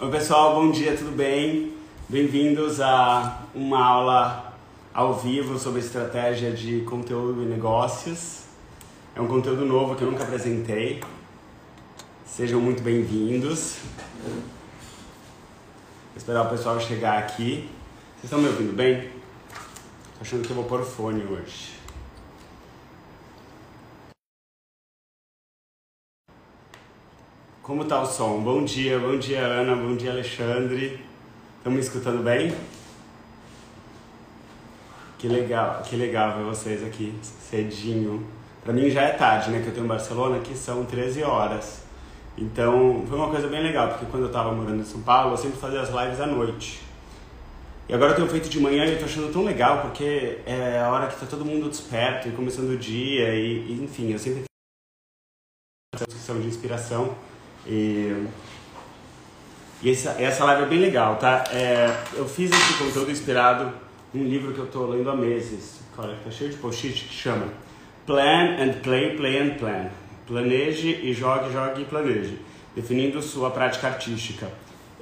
Oi pessoal, bom dia, tudo bem? Bem-vindos a uma aula ao vivo sobre estratégia de conteúdo e negócios. É um conteúdo novo que eu nunca apresentei. Sejam muito bem-vindos. Vou esperar o pessoal chegar aqui. Vocês estão me ouvindo bem? Tô achando que eu vou pôr fone hoje. Como tá o som? Bom dia, bom dia Ana, bom dia Alexandre. Estão me escutando bem? Que legal, que legal ver vocês aqui cedinho. Para mim já é tarde, né? Que eu tenho em Barcelona, aqui são 13 horas. Então foi uma coisa bem legal, porque quando eu estava morando em São Paulo, eu sempre fazia as lives à noite. E agora eu tenho feito de manhã e eu tô achando tão legal, porque é a hora que tá todo mundo desperto e começando o dia, e, e enfim, eu sempre discussão de inspiração. E, e essa, essa live é bem legal, tá? É, eu fiz esse conteúdo inspirado num livro que eu estou lendo há meses, olha, tá cheio de post-it, que chama Plan and Play, Play and Plan. Planeje e jogue, jogue e planeje, definindo sua prática artística.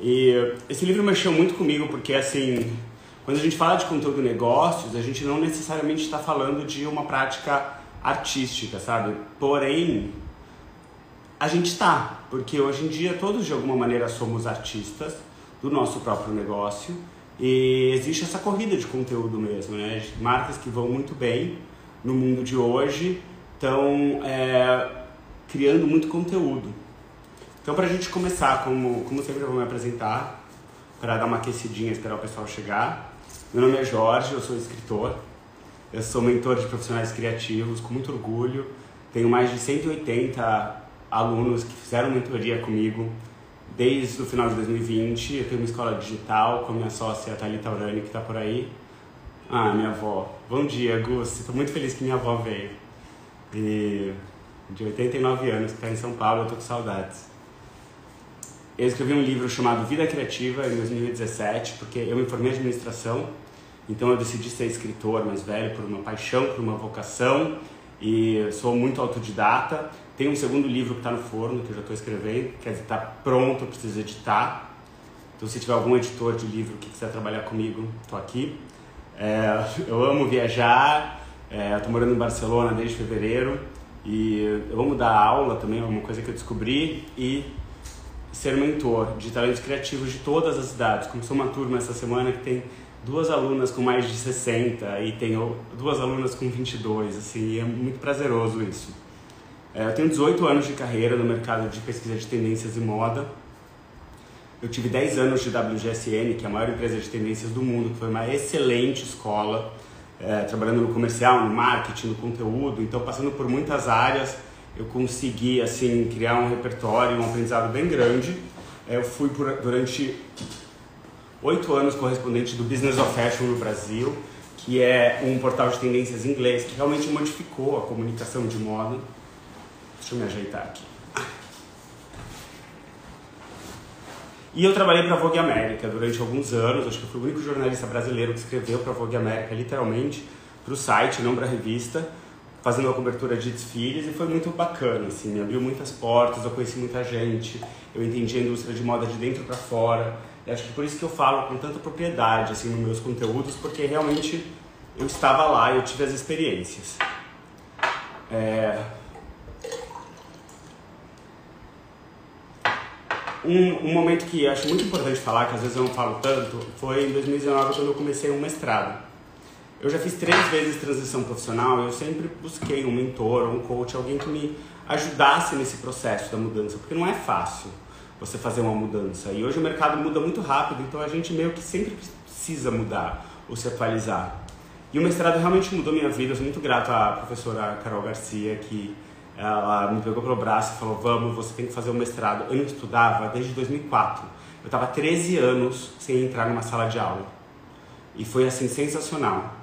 E esse livro mexeu muito comigo porque, assim, quando a gente fala de conteúdo de negócios, a gente não necessariamente está falando de uma prática artística, sabe? Porém, a gente está, porque hoje em dia todos de alguma maneira somos artistas do nosso próprio negócio e existe essa corrida de conteúdo mesmo, né? Marcas que vão muito bem no mundo de hoje estão é, criando muito conteúdo. Então, para a gente começar, como, como sempre eu vou me apresentar, para dar uma aquecidinha, esperar o pessoal chegar. Meu nome é Jorge, eu sou escritor, eu sou mentor de profissionais criativos, com muito orgulho. Tenho mais de 180 alunos que fizeram mentoria comigo desde o final de 2020. Eu tenho uma escola digital com a minha sócia Thalita Urani, que está por aí. Ah, minha avó. Bom dia, Gus. Estou muito feliz que minha avó veio. E de 89 anos, que está em São Paulo, eu estou com saudades. Eu escrevi um livro chamado Vida Criativa em 2017, porque eu me formei em administração, então eu decidi ser escritor mais velho por uma paixão, por uma vocação, e sou muito autodidata. Tem um segundo livro que está no forno, que eu já estou escrevendo, quer dizer, está pronto, preciso editar. Então, se tiver algum editor de livro que quiser trabalhar comigo, estou aqui. É, eu amo viajar, é, estou morando em Barcelona desde fevereiro e eu amo dar aula também, é uma coisa que eu descobri, e ser mentor de talentos criativos de todas as idades. Começou uma turma essa semana que tem duas alunas com mais de 60 e tem duas alunas com 22, assim, é muito prazeroso isso. É, eu tenho 18 anos de carreira no mercado de pesquisa de tendências e moda. Eu tive 10 anos de WGSN, que é a maior empresa de tendências do mundo, que foi uma excelente escola, é, trabalhando no comercial, no marketing, no conteúdo. Então, passando por muitas áreas, eu consegui assim criar um repertório, um aprendizado bem grande. É, eu fui por, durante oito anos correspondente do Business of Fashion no Brasil, que é um portal de tendências inglês que realmente modificou a comunicação de moda. Deixa eu me ajeitar aqui. E eu trabalhei para a Vogue América durante alguns anos, acho que eu fui o único jornalista brasileiro que escreveu para a Vogue América, literalmente, para o site, não para a revista, fazendo uma cobertura de desfiles e foi muito bacana, assim, me abriu muitas portas, eu conheci muita gente, eu entendi a indústria de moda de dentro para fora, e acho que por isso que eu falo com tanta propriedade, assim, nos meus conteúdos, porque realmente eu estava lá e eu tive as experiências. É... Um, um, momento que acho muito importante falar, que às vezes eu não falo tanto, foi em 2019 quando eu comecei um mestrado. Eu já fiz três vezes transição profissional eu sempre busquei um mentor, um coach, alguém que me ajudasse nesse processo da mudança, porque não é fácil você fazer uma mudança. E hoje o mercado muda muito rápido, então a gente meio que sempre precisa mudar ou se atualizar. E o mestrado realmente mudou minha vida. Eu sou muito grato à professora Carol Garcia, que ela me pegou pelo braço e falou: Vamos, você tem que fazer um mestrado. Eu não estudava desde 2004. Eu estava 13 anos sem entrar numa sala de aula. E foi assim sensacional.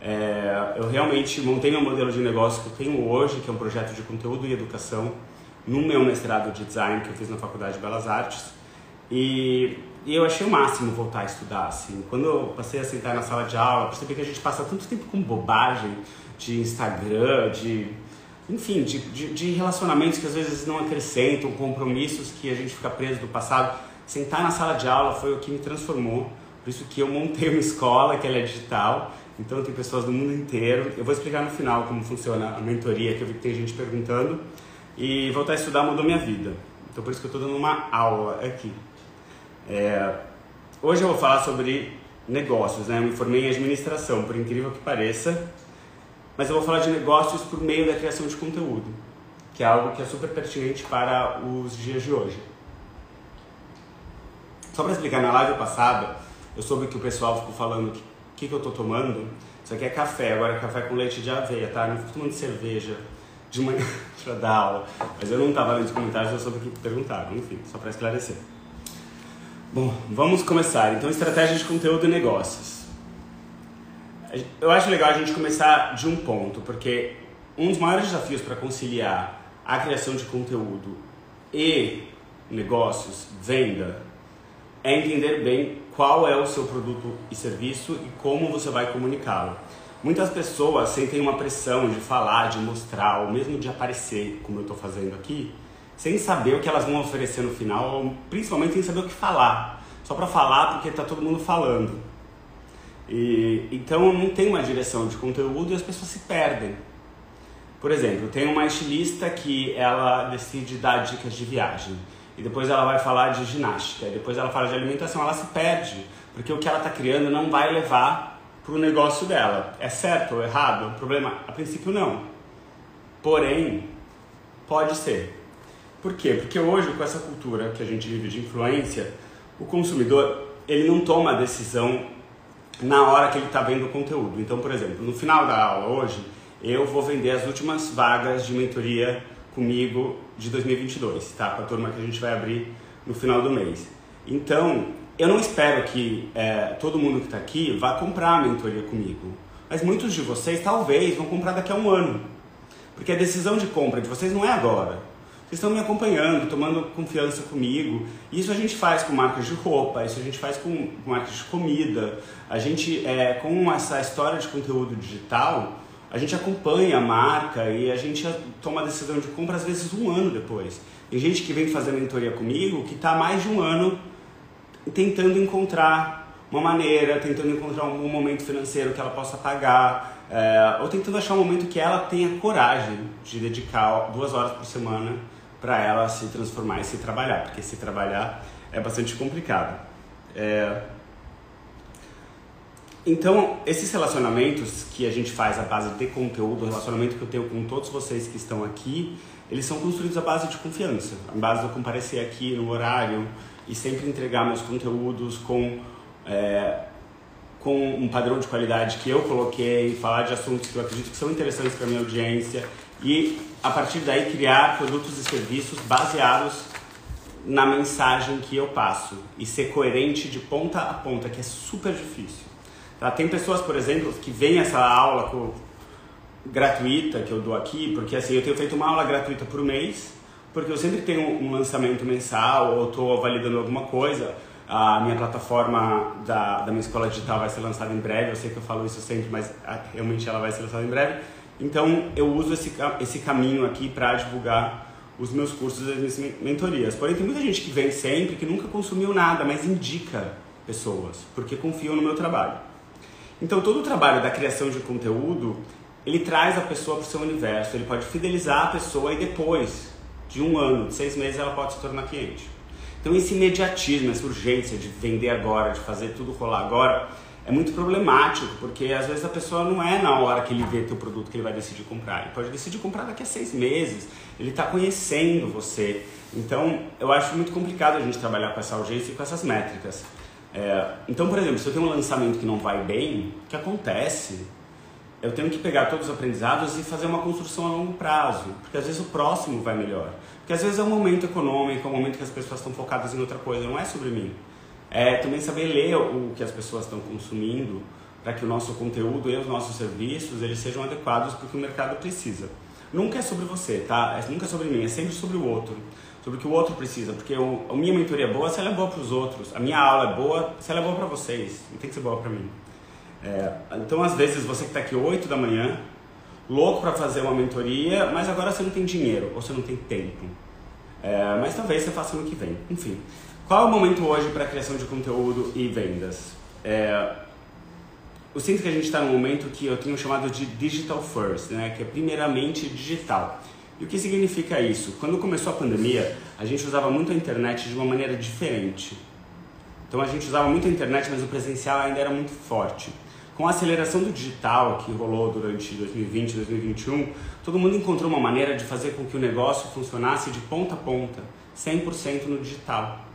É, eu realmente montei meu modelo de negócio que eu tenho hoje, que é um projeto de conteúdo e educação, no meu mestrado de design que eu fiz na Faculdade de Belas Artes. E, e eu achei o máximo voltar a estudar. Assim. Quando eu passei a sentar na sala de aula, percebi que a gente passa tanto tempo com bobagem de Instagram, de enfim, de, de, de, relacionamentos que às vezes não acrescentam, compromissos que a gente fica preso do passado. sentar na sala de aula foi o que me transformou. Por isso que eu montei uma escola que ela é digital. Então tem pessoas do mundo inteiro. Eu vou explicar no final como funciona a mentoria, que eu vi que tem gente perguntando. E voltar a estudar mudou minha vida. Então por isso que eu estou dando uma aula aqui. É... Hoje eu vou falar sobre negócios, né? Eu me formei em administração, por incrível que pareça. Mas eu vou falar de negócios por meio da criação de conteúdo, que é algo que é super pertinente para os dias de hoje. Só para explicar, na live passada, eu soube que o pessoal ficou falando o que, que, que eu estou tomando. Isso aqui é café, agora é café com leite de aveia, tá? Não fico tomando cerveja de manhã para dar aula. Mas eu não estava lendo os comentários, eu soube que perguntaram. Enfim, só para esclarecer. Bom, vamos começar. Então, estratégia de conteúdo e negócios. Eu acho legal a gente começar de um ponto, porque um dos maiores desafios para conciliar a criação de conteúdo e negócios, venda, é entender bem qual é o seu produto e serviço e como você vai comunicá-lo. Muitas pessoas sentem uma pressão de falar, de mostrar, ou mesmo de aparecer, como eu estou fazendo aqui, sem saber o que elas vão oferecer no final, principalmente sem saber o que falar. Só para falar porque está todo mundo falando. E, então não tem uma direção de conteúdo e as pessoas se perdem. Por exemplo, tem uma estilista que ela decide dar dicas de viagem e depois ela vai falar de ginástica, depois ela fala de alimentação, ela se perde, porque o que ela está criando não vai levar para o negócio dela. É certo ou errado? O problema, a princípio, não. Porém, pode ser. Por quê? Porque hoje, com essa cultura que a gente vive de influência, o consumidor ele não toma a decisão na hora que ele está vendo o conteúdo. Então, por exemplo, no final da aula hoje, eu vou vender as últimas vagas de mentoria comigo de 2022, tá? Com a turma que a gente vai abrir no final do mês. Então, eu não espero que é, todo mundo que está aqui vá comprar a mentoria comigo, mas muitos de vocês talvez vão comprar daqui a um ano, porque a decisão de compra de vocês não é agora. Estão me acompanhando, tomando confiança comigo. Isso a gente faz com marcas de roupa, isso a gente faz com marcas de comida. A gente, é, com essa história de conteúdo digital, a gente acompanha a marca e a gente toma a decisão de compra às vezes um ano depois. Tem gente que vem fazer mentoria comigo que está mais de um ano tentando encontrar uma maneira, tentando encontrar um momento financeiro que ela possa pagar, é, ou tentando achar um momento que ela tenha coragem de dedicar duas horas por semana para ela se transformar e se trabalhar, porque se trabalhar é bastante complicado. É, então, esses relacionamentos que a gente faz à base de conteúdo, o relacionamento que eu tenho com todos vocês que estão aqui, eles são construídos à base de confiança, à base de eu comparecer aqui no horário e sempre entregar meus conteúdos com, é, com um padrão de qualidade que eu coloquei, falar de assuntos que eu acredito que são interessantes para minha audiência e, a partir daí, criar produtos e serviços baseados na mensagem que eu passo e ser coerente de ponta a ponta, que é super difícil. Tá? Tem pessoas, por exemplo, que vêm essa aula com, gratuita que eu dou aqui, porque assim, eu tenho feito uma aula gratuita por mês, porque eu sempre tenho um lançamento mensal ou estou validando alguma coisa. A minha plataforma da, da minha escola digital vai ser lançada em breve, eu sei que eu falo isso sempre, mas ah, realmente ela vai ser lançada em breve. Então eu uso esse, esse caminho aqui para divulgar os meus cursos e as minhas mentorias. Porém, tem muita gente que vem sempre que nunca consumiu nada, mas indica pessoas, porque confiam no meu trabalho. Então todo o trabalho da criação de conteúdo, ele traz a pessoa para o seu universo, ele pode fidelizar a pessoa e depois de um ano, de seis meses, ela pode se tornar cliente. Então esse imediatismo, essa urgência de vender agora, de fazer tudo rolar agora, é muito problemático, porque às vezes a pessoa não é na hora que ele vê teu produto que ele vai decidir comprar. Ele pode decidir comprar daqui a seis meses. Ele está conhecendo você. Então eu acho muito complicado a gente trabalhar com essa urgência e com essas métricas. É, então, por exemplo, se eu tenho um lançamento que não vai bem, o que acontece? Eu tenho que pegar todos os aprendizados e fazer uma construção a longo prazo, porque às vezes o próximo vai melhor. Porque às vezes é um momento econômico, é um momento que as pessoas estão focadas em outra coisa, não é sobre mim. É também saber ler o que as pessoas estão consumindo para que o nosso conteúdo e os nossos serviços eles sejam adequados para o que o mercado precisa. Nunca é sobre você, tá? É, nunca é sobre mim, é sempre sobre o outro sobre o que o outro precisa, porque o, a minha mentoria é boa se ela é boa para os outros, a minha aula é boa se ela é boa para vocês, não tem que ser boa para mim. É, então, às vezes, você que está aqui 8 da manhã, louco para fazer uma mentoria, mas agora você não tem dinheiro ou você não tem tempo. É, mas talvez você faça no que vem. Enfim, Qual é o momento hoje para criação de conteúdo e vendas? É, eu sinto que a gente está num momento que eu tenho chamado de digital first, né? que é primeiramente digital. E o que significa isso? Quando começou a pandemia, a gente usava muito a internet de uma maneira diferente. Então a gente usava muito a internet, mas o presencial ainda era muito forte. Com a aceleração do digital que rolou durante 2020, 2021, todo mundo encontrou uma maneira de fazer com que o negócio funcionasse de ponta a ponta, 100% no digital.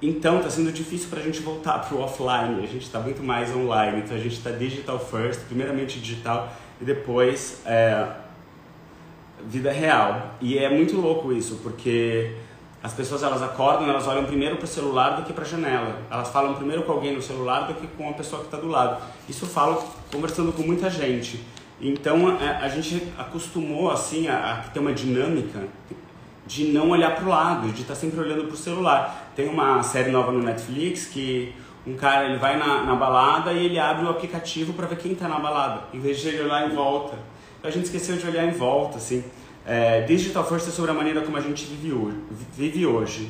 Então está sendo difícil para a gente voltar para o offline, a gente está muito mais online, então a gente está digital first, primeiramente digital e depois é, vida real. E é muito louco isso, porque as pessoas elas acordam, elas olham primeiro para o celular do que para a janela. Elas falam primeiro com alguém no celular do que com a pessoa que está do lado. Isso eu falo conversando com muita gente. Então a, a gente acostumou assim a, a ter uma dinâmica de não olhar para o lado, de estar tá sempre olhando para o celular. Tem uma série nova no Netflix que um cara ele vai na, na balada e ele abre o aplicativo para ver quem está na balada, em vez de ele olhar em volta. Então, a gente esqueceu de olhar em volta, assim. É, Digital First é sobre a maneira como a gente vive hoje. Vive hoje.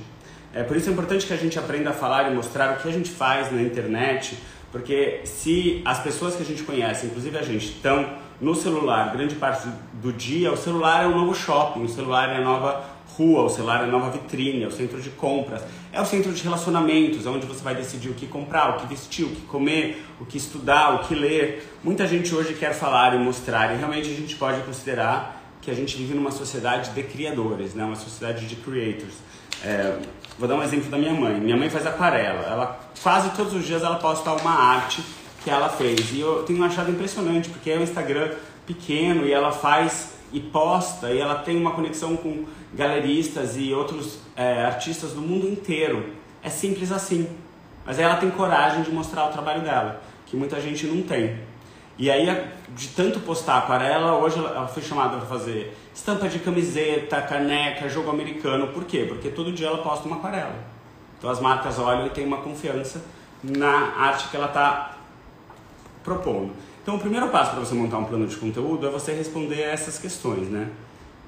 É, por isso é importante que a gente aprenda a falar e mostrar o que a gente faz na internet, porque se as pessoas que a gente conhece, inclusive a gente, estão no celular grande parte do dia, o celular é o novo shopping, o celular é a nova rua, o celular é a nova vitrine, é o centro de compras, é o centro de relacionamentos, onde você vai decidir o que comprar, o que vestir, o que comer, o que estudar, o que ler. Muita gente hoje quer falar e mostrar, e realmente a gente pode considerar que a gente vive numa sociedade de criadores, né? uma sociedade de creators. É, vou dar um exemplo da minha mãe. Minha mãe faz aquarela. Ela quase todos os dias ela posta uma arte que ela fez. E eu tenho achado impressionante, porque é um Instagram pequeno e ela faz e posta e ela tem uma conexão com galeristas e outros é, artistas do mundo inteiro. É simples assim. Mas ela tem coragem de mostrar o trabalho dela, que muita gente não tem. E aí, de tanto postar aquarela, hoje ela foi chamada para fazer estampa de camiseta, caneca, jogo americano. Por quê? Porque todo dia ela posta uma aquarela. Então as marcas olham e têm uma confiança na arte que ela está propondo. Então, o primeiro passo para você montar um plano de conteúdo é você responder a essas questões, né?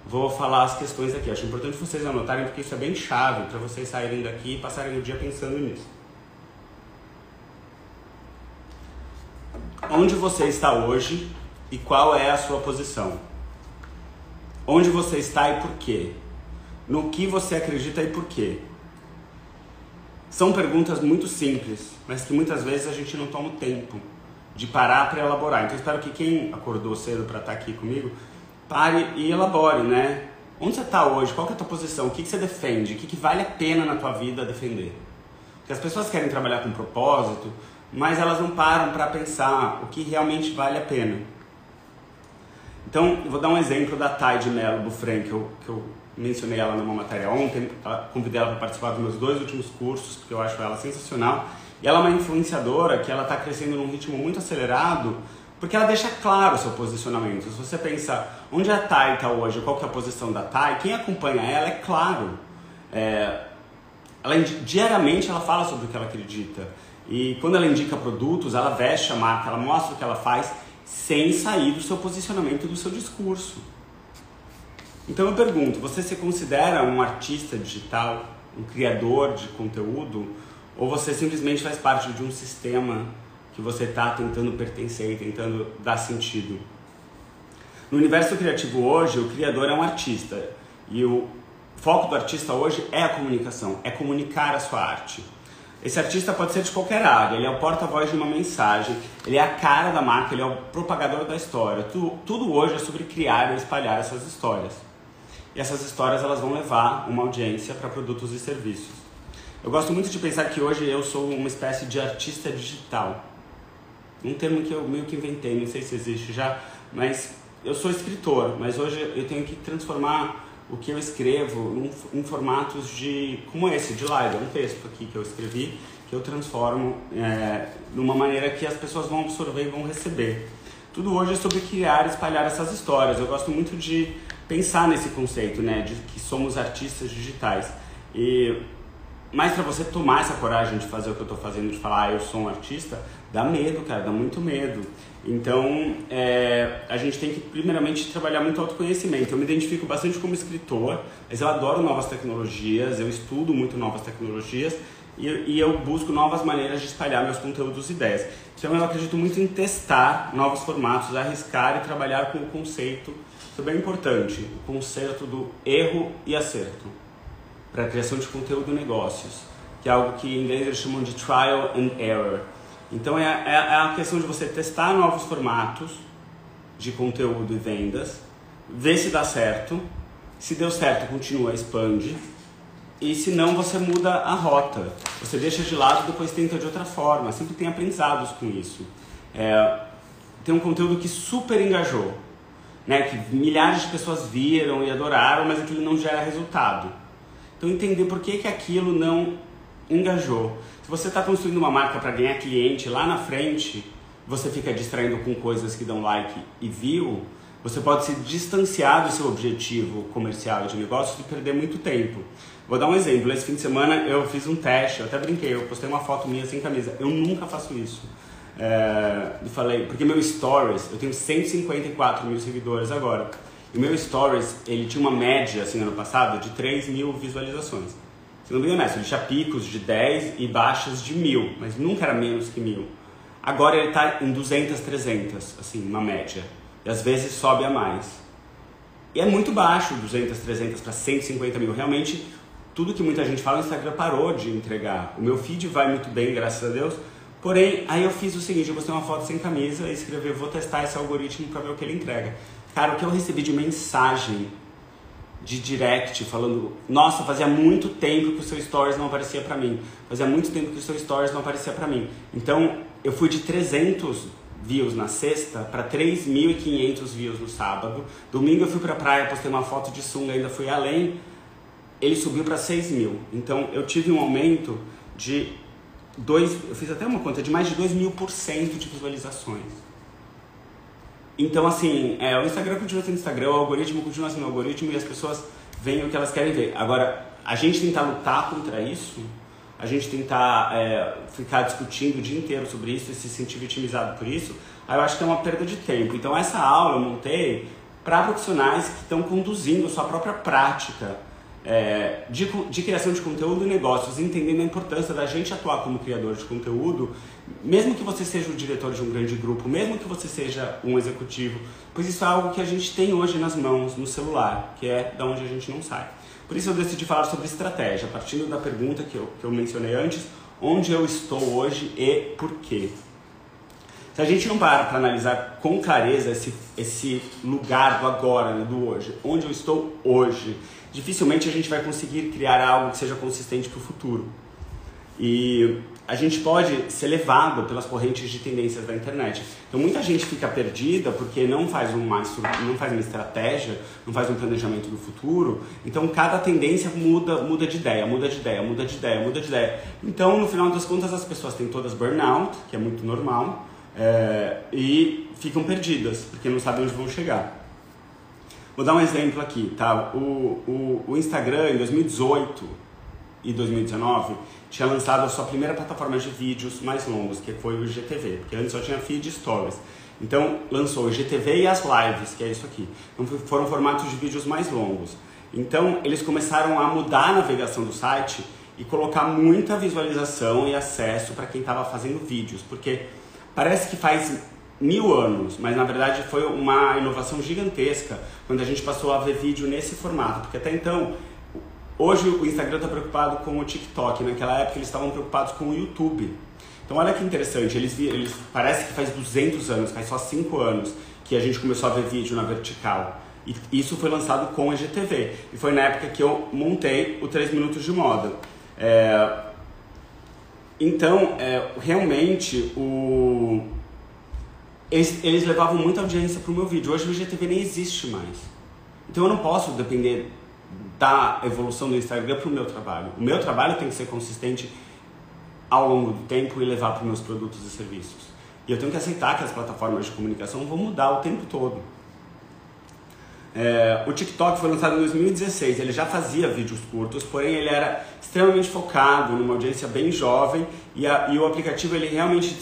Vou falar as questões aqui. Acho importante vocês anotarem porque isso é bem chave para vocês saírem daqui e passarem o dia pensando nisso. Onde você está hoje e qual é a sua posição? Onde você está e por quê? No que você acredita e por quê? São perguntas muito simples, mas que muitas vezes a gente não toma o tempo de parar para elaborar. Então espero que quem acordou cedo para estar tá aqui comigo pare e elabore, né? Onde você está hoje? Qual é a tua posição? O que, que você defende? O que, que vale a pena na tua vida defender? Porque as pessoas querem trabalhar com propósito, mas elas não param para pensar o que realmente vale a pena. Então, vou dar um exemplo da Thay de Mello Bufren, que eu, que eu mencionei ela numa matéria ontem, convidei ela para participar dos meus dois últimos cursos, porque eu acho ela sensacional. E ela é uma influenciadora que ela está crescendo num ritmo muito acelerado, porque ela deixa claro o seu posicionamento. Se você pensa onde a Thay está hoje, qual que é a posição da Thay, quem acompanha ela é claro. É, ela, diariamente ela fala sobre o que ela acredita. E quando ela indica produtos, ela veste a marca, ela mostra o que ela faz sem sair do seu posicionamento, do seu discurso. Então eu pergunto, você se considera um artista digital, um criador de conteúdo? Ou você simplesmente faz parte de um sistema que você está tentando pertencer e tentando dar sentido? No universo criativo hoje, o criador é um artista e o foco do artista hoje é a comunicação, é comunicar a sua arte. Esse artista pode ser de qualquer área, ele é o porta-voz de uma mensagem, ele é a cara da marca, ele é o propagador da história. Tudo, tudo hoje é sobre criar e espalhar essas histórias. E essas histórias elas vão levar uma audiência para produtos e serviços. Eu gosto muito de pensar que hoje eu sou uma espécie de artista digital. Um termo que eu meio que inventei, não sei se existe já, mas eu sou escritor, mas hoje eu tenho que transformar o que eu escrevo em, formatos de como esse, de live, é um texto aqui que eu escrevi, que eu transformo é, de uma maneira que as pessoas vão absorver e vão receber. Tudo hoje é sobre criar espalhar essas histórias. Eu gosto muito de pensar nesse conceito, né, de que somos artistas digitais. E mas para você tomar essa coragem de fazer o que eu estou fazendo, de falar, ah, eu sou um artista, dá medo, cara, dá muito medo. Então, é, a gente tem que, primeiramente, trabalhar muito autoconhecimento. Eu me identifico bastante como escritor, mas eu adoro novas tecnologias, eu estudo muito novas tecnologias e, e eu busco novas maneiras de espalhar meus conteúdos e ideias. Então, eu acredito muito em testar novos formatos, arriscar e trabalhar com o conceito, isso é bem importante, o conceito do erro e acerto para a criação de conteúdo e negócios, que é algo que em inglês eles chamam de trial and error. Então é, é, é a questão de você testar novos formatos de conteúdo e vendas, ver se dá certo, se deu certo, continua, expande, e se não, você muda a rota. Você deixa de lado depois tenta de outra forma. Sempre tem aprendizados com isso. É, tem um conteúdo que super engajou, né? que milhares de pessoas viram e adoraram, mas aquilo não gera resultado. Então entender por que, que aquilo não engajou. Se você está construindo uma marca para ganhar cliente lá na frente, você fica distraindo com coisas que dão like e view, você pode se distanciar do seu objetivo comercial de negócio e perder muito tempo. Vou dar um exemplo. Esse fim de semana eu fiz um teste, eu até brinquei, eu postei uma foto minha sem camisa. Eu nunca faço isso. É, eu falei, porque meu stories, eu tenho 154 mil seguidores agora. E meu Stories, ele tinha uma média, assim, ano passado, de 3 mil visualizações. Sendo bem honesto, ele tinha picos de 10 e baixas de mil, mas nunca era menos que mil. Agora ele está em 200, 300, assim, uma média. E às vezes sobe a mais. E é muito baixo, 200, 300 para 150 mil. Realmente, tudo que muita gente fala, o Instagram parou de entregar. O meu feed vai muito bem, graças a Deus. Porém, aí eu fiz o seguinte, eu postei uma foto sem camisa e escrevi, vou testar esse algoritmo para ver o que ele entrega. Cara, o que eu recebi de mensagem de direct falando: Nossa, fazia muito tempo que o seu stories não aparecia para mim. Fazia muito tempo que o seu stories não aparecia para mim. Então, eu fui de 300 views na sexta para 3.500 views no sábado. Domingo eu fui pra praia, postei uma foto de sunga, ainda fui além. Ele subiu para 6 mil. Então, eu tive um aumento de dois, eu fiz até uma conta de mais de 2 mil por cento de visualizações. Então, assim, é, o Instagram continua sendo Instagram, o algoritmo continua sendo algoritmo e as pessoas veem o que elas querem ver. Agora, a gente tentar lutar contra isso, a gente tentar é, ficar discutindo o dia inteiro sobre isso e se sentir vitimizado por isso, aí eu acho que é uma perda de tempo. Então, essa aula eu montei para profissionais que estão conduzindo a sua própria prática é, de, de, criação de conteúdo e negócios, entendendo a importância da gente atuar como criador de conteúdo, mesmo que você seja o diretor de um grande grupo, mesmo que você seja um executivo, pois isso é algo que a gente tem hoje nas mãos, no celular, que é da onde a gente não sai. Por isso eu decidi falar sobre estratégia, partindo da pergunta que eu, que eu mencionei antes, onde eu estou hoje e por quê. Se a gente não parar para analisar com clareza esse, esse lugar do agora, né, do hoje, onde eu estou hoje, dificilmente a gente vai conseguir criar algo que seja consistente para o futuro. E a gente pode ser levado pelas correntes de tendências da internet. Então muita gente fica perdida porque não faz uma, não faz uma estratégia, não faz um planejamento do futuro. Então cada tendência muda, muda de ideia, muda de ideia, muda de ideia, muda de ideia. Então no final das contas as pessoas têm todas burnout, que é muito normal, é, e ficam perdidas porque não sabem onde vão chegar. Vou dar um exemplo aqui, tá? O, o, o Instagram em 2018 e 2019 tinha lançado a sua primeira plataforma de vídeos mais longos, que foi o IGTV, porque antes só tinha feed stories. Então lançou o IGTV e as lives, que é isso aqui. Então foram formatos de vídeos mais longos. Então eles começaram a mudar a navegação do site e colocar muita visualização e acesso para quem estava fazendo vídeos, porque parece que faz mil anos, mas na verdade foi uma inovação gigantesca quando a gente passou a ver vídeo nesse formato, porque até então, hoje o Instagram está preocupado com o TikTok, naquela época eles estavam preocupados com o YouTube. Então olha que interessante, eles, eles parece que faz 200 anos, faz só 5 anos que a gente começou a ver vídeo na vertical. E isso foi lançado com o IGTV. E foi na época que eu montei o 3 minutos de moda. É... Então, é, realmente, o eles, eles levavam muita audiência pro meu vídeo. Hoje o IGTV nem existe mais. Então eu não posso depender da evolução do Instagram para o meu trabalho. O meu trabalho tem que ser consistente ao longo do tempo e levar para meus produtos e serviços. E eu tenho que aceitar que as plataformas de comunicação vão mudar o tempo todo. É, o TikTok foi lançado em 2016, ele já fazia vídeos curtos, porém ele era extremamente focado numa audiência bem jovem e, a, e o aplicativo ele realmente se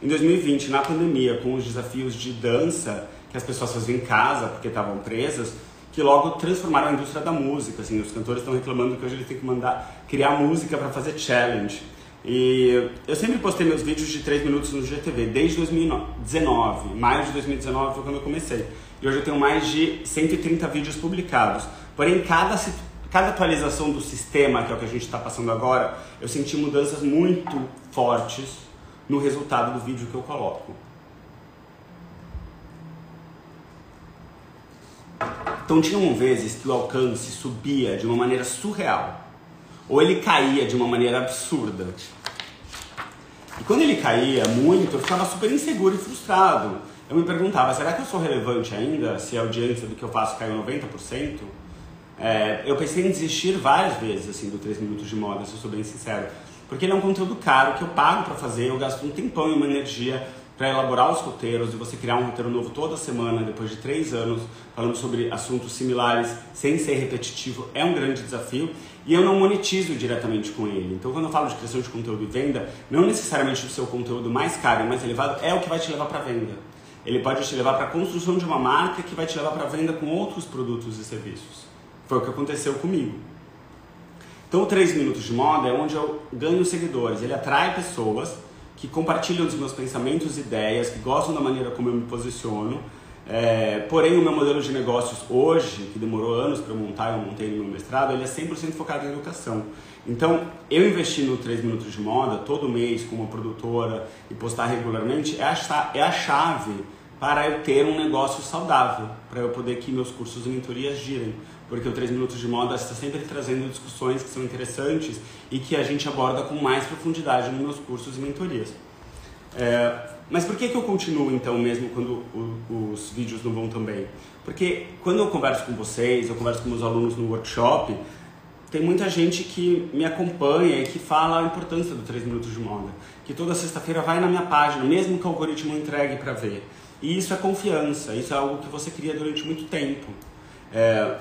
em 2020, na pandemia, com os desafios de dança que as pessoas faziam em casa porque estavam presas, que logo transformaram a indústria da música. Assim, os cantores estão reclamando que hoje eles têm que mandar criar música para fazer challenge. E eu sempre postei meus vídeos de 3 minutos no GTV, desde 2019, maio de 2019 foi quando eu comecei. E hoje eu tenho mais de 130 vídeos publicados. Porém, cada, cada atualização do sistema, que é o que a gente está passando agora, eu senti mudanças muito fortes no resultado do vídeo que eu coloco. Então tinham vezes que o alcance subia de uma maneira surreal, ou ele caía de uma maneira absurda. E quando ele caía muito, eu ficava super inseguro e frustrado eu me perguntava, será que eu sou relevante ainda se a audiência do que eu faço caiu 90%? É, eu pensei em desistir várias vezes assim do 3 minutos de moda, se eu sou bem sincero. Porque ele é um conteúdo caro que eu pago para fazer, eu gasto um tempão e uma energia para elaborar os roteiros e você criar um roteiro novo toda semana, depois de três anos, falando sobre assuntos similares, sem ser repetitivo, é um grande desafio. E eu não monetizo diretamente com ele. Então, quando eu falo de criação de conteúdo e venda, não necessariamente o seu conteúdo mais caro e mais elevado é o que vai te levar para venda. Ele pode te levar para a construção de uma marca que vai te levar para venda com outros produtos e serviços. Foi o que aconteceu comigo. Então, o 3 Minutos de Moda é onde eu ganho seguidores. Ele atrai pessoas que compartilham os meus pensamentos e ideias, que gostam da maneira como eu me posiciono. É, porém, o meu modelo de negócios hoje, que demorou anos para eu montar, eu montei no meu mestrado, ele é 100% focado em educação. Então, eu investir no 3 Minutos de Moda todo mês com uma produtora e postar regularmente é a, é a chave para eu ter um negócio saudável, para eu poder que meus cursos e mentorias girem. Porque o 3 Minutos de Moda está sempre trazendo discussões que são interessantes e que a gente aborda com mais profundidade nos meus cursos e mentorias. É, mas por que, que eu continuo então, mesmo quando o, os vídeos não vão tão bem? Porque quando eu converso com vocês, eu converso com meus alunos no workshop, tem muita gente que me acompanha e que fala a importância do 3 Minutos de Moda. Que toda sexta-feira vai na minha página, mesmo que o algoritmo entregue para ver. E isso é confiança, isso é algo que você cria durante muito tempo. É...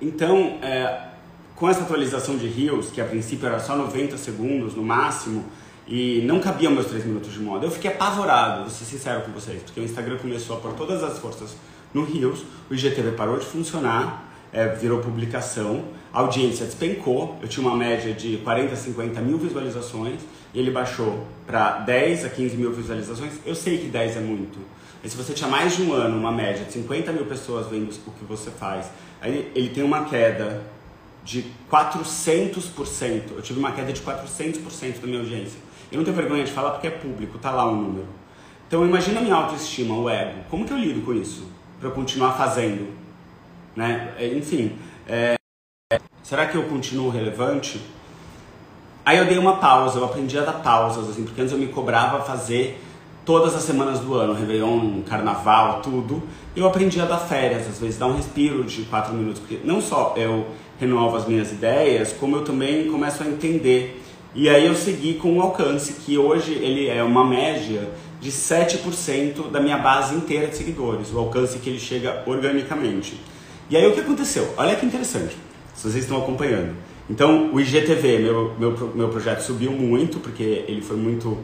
Então, é... com essa atualização de Reels, que a princípio era só 90 segundos no máximo, e não cabiam meus 3 minutos de moda, eu fiquei apavorado, vou ser sincero com vocês, porque o Instagram começou a pôr todas as forças no Reels, o IGTV parou de funcionar, é, virou publicação, a audiência despencou, eu tinha uma média de 40 a 50 mil visualizações, e ele baixou para 10 a 15 mil visualizações, eu sei que 10 é muito. Mas se você tinha mais de um ano, uma média de 50 mil pessoas vendo o que você faz, aí ele tem uma queda de 400%. Eu tive uma queda de 400% da minha audiência. Eu não tenho vergonha de falar porque é público, tá lá o número. Então imagina a minha autoestima, o ego. Como que eu lido com isso? Para eu continuar fazendo? Né? Enfim, é... será que eu continuo relevante? Aí eu dei uma pausa, eu aprendi a dar pausas, assim, porque antes eu me cobrava fazer todas as semanas do ano, Réveillon, Carnaval, tudo. Eu aprendi a dar férias, às vezes dar um respiro de quatro minutos, porque não só eu renovo as minhas ideias, como eu também começo a entender. E aí eu segui com o alcance, que hoje ele é uma média de 7% da minha base inteira de seguidores, o alcance que ele chega organicamente. E aí o que aconteceu? Olha que interessante, se vocês estão acompanhando. Então, o IGTV, meu, meu, meu projeto subiu muito, porque ele foi muito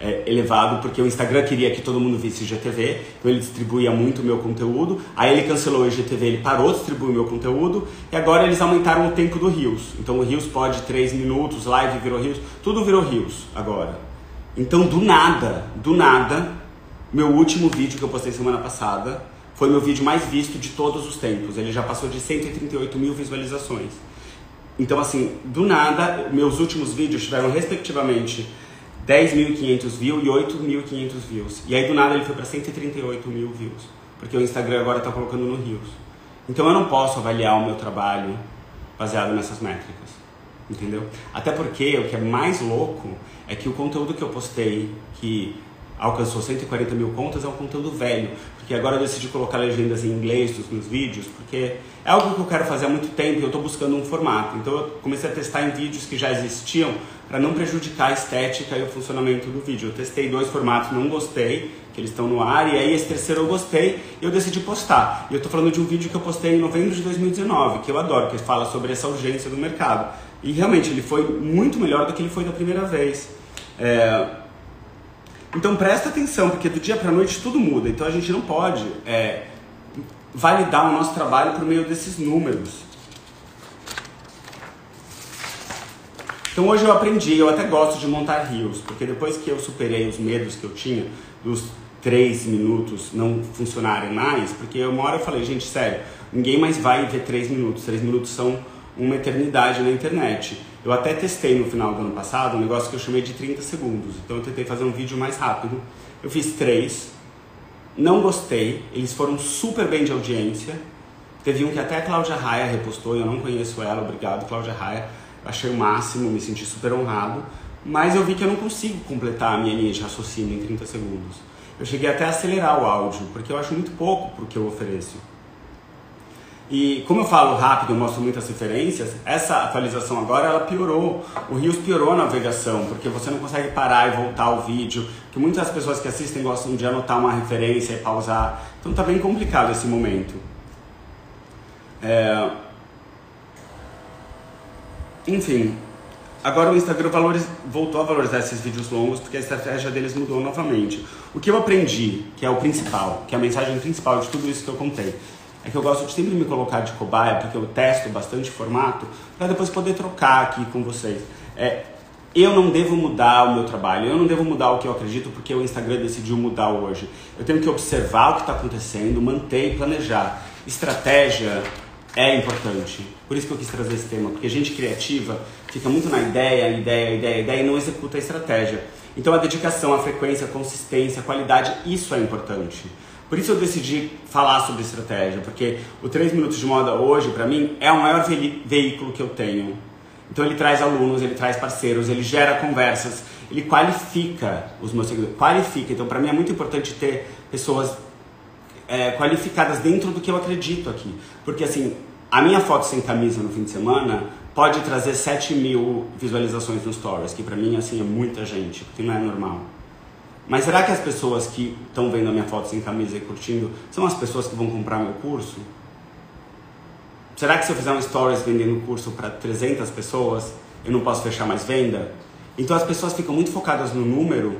é, elevado, porque o Instagram queria que todo mundo visse IGTV, então ele distribuía muito o meu conteúdo. Aí ele cancelou o IGTV, ele parou de distribuir o meu conteúdo, e agora eles aumentaram o tempo do Rios. Então o Rios pode 3 minutos, live virou Rios, tudo virou Rios agora. Então, do nada, do nada, meu último vídeo que eu postei semana passada foi meu vídeo mais visto de todos os tempos. Ele já passou de 138 mil visualizações. Então, assim, do nada, meus últimos vídeos tiveram respectivamente 10.500 views e 8.500 views. E aí, do nada, ele foi para 138 mil views. Porque o Instagram agora está colocando no Rios. Então, eu não posso avaliar o meu trabalho baseado nessas métricas. Entendeu? Até porque o que é mais louco é que o conteúdo que eu postei, que alcançou 140 mil contas, é um conteúdo velho. Porque agora eu decidi colocar legendas em inglês nos meus vídeos, porque é algo que eu quero fazer há muito tempo e eu estou buscando um formato. Então eu comecei a testar em vídeos que já existiam para não prejudicar a estética e o funcionamento do vídeo. Eu testei dois formatos, não gostei, que eles estão no ar, e aí esse terceiro eu gostei e eu decidi postar. E eu estou falando de um vídeo que eu postei em novembro de 2019, que eu adoro, que fala sobre essa urgência do mercado. E realmente ele foi muito melhor do que ele foi da primeira vez. É... Então presta atenção, porque do dia para noite tudo muda. Então a gente não pode é, validar o nosso trabalho por meio desses números. Então hoje eu aprendi, eu até gosto de montar rios, porque depois que eu superei os medos que eu tinha dos três minutos não funcionarem mais, porque uma hora eu falei, gente, sério, ninguém mais vai ver três minutos. Três minutos são uma eternidade na internet. Eu até testei no final do ano passado um negócio que eu chamei de 30 segundos. Então eu tentei fazer um vídeo mais rápido. Eu fiz três, não gostei, eles foram super bem de audiência. Teve um que até a Cláudia Raia repostou, eu não conheço ela, obrigado Cláudia Raia. Achei o máximo, me senti super honrado. Mas eu vi que eu não consigo completar a minha linha de raciocínio em 30 segundos. Eu cheguei até a acelerar o áudio, porque eu acho muito pouco para o que eu ofereço. E como eu falo rápido, mostro muitas referências, essa atualização agora ela piorou. O Rios piorou a navegação, porque você não consegue parar e voltar o vídeo. Que muitas pessoas que assistem gostam de anotar uma referência e pausar. Então tá bem complicado esse momento. É... Enfim, agora o Instagram valoriz... voltou a valorizar esses vídeos longos porque a estratégia deles mudou novamente. O que eu aprendi, que é o principal, que é a mensagem principal de tudo isso que eu contei, é que eu gosto de sempre me colocar de cobaia, porque eu testo bastante formato, para depois poder trocar aqui com vocês. É, eu não devo mudar o meu trabalho, eu não devo mudar o que eu acredito porque o Instagram decidiu mudar hoje. Eu tenho que observar o que está acontecendo, manter e planejar. Estratégia é importante. Por isso que eu quis trazer esse tema, porque a gente criativa fica muito na ideia, ideia, ideia, ideia e não executa a estratégia. Então a dedicação, a frequência, a consistência, a qualidade, isso é importante. Por isso eu decidi falar sobre estratégia, porque o 3 minutos de moda hoje, para mim, é o maior ve veículo que eu tenho. Então ele traz alunos, ele traz parceiros, ele gera conversas, ele qualifica os meus seguidores, qualifica. Então para mim é muito importante ter pessoas é, qualificadas dentro do que eu acredito aqui. Porque assim, a minha foto sem camisa no fim de semana pode trazer 7 mil visualizações no Stories, que para mim assim é muita gente, porque não é normal. Mas será que as pessoas que estão vendo a minha foto sem camisa e curtindo são as pessoas que vão comprar meu curso? Será que se eu fizer um stories vendendo o curso para 300 pessoas, eu não posso fechar mais venda? Então as pessoas ficam muito focadas no número.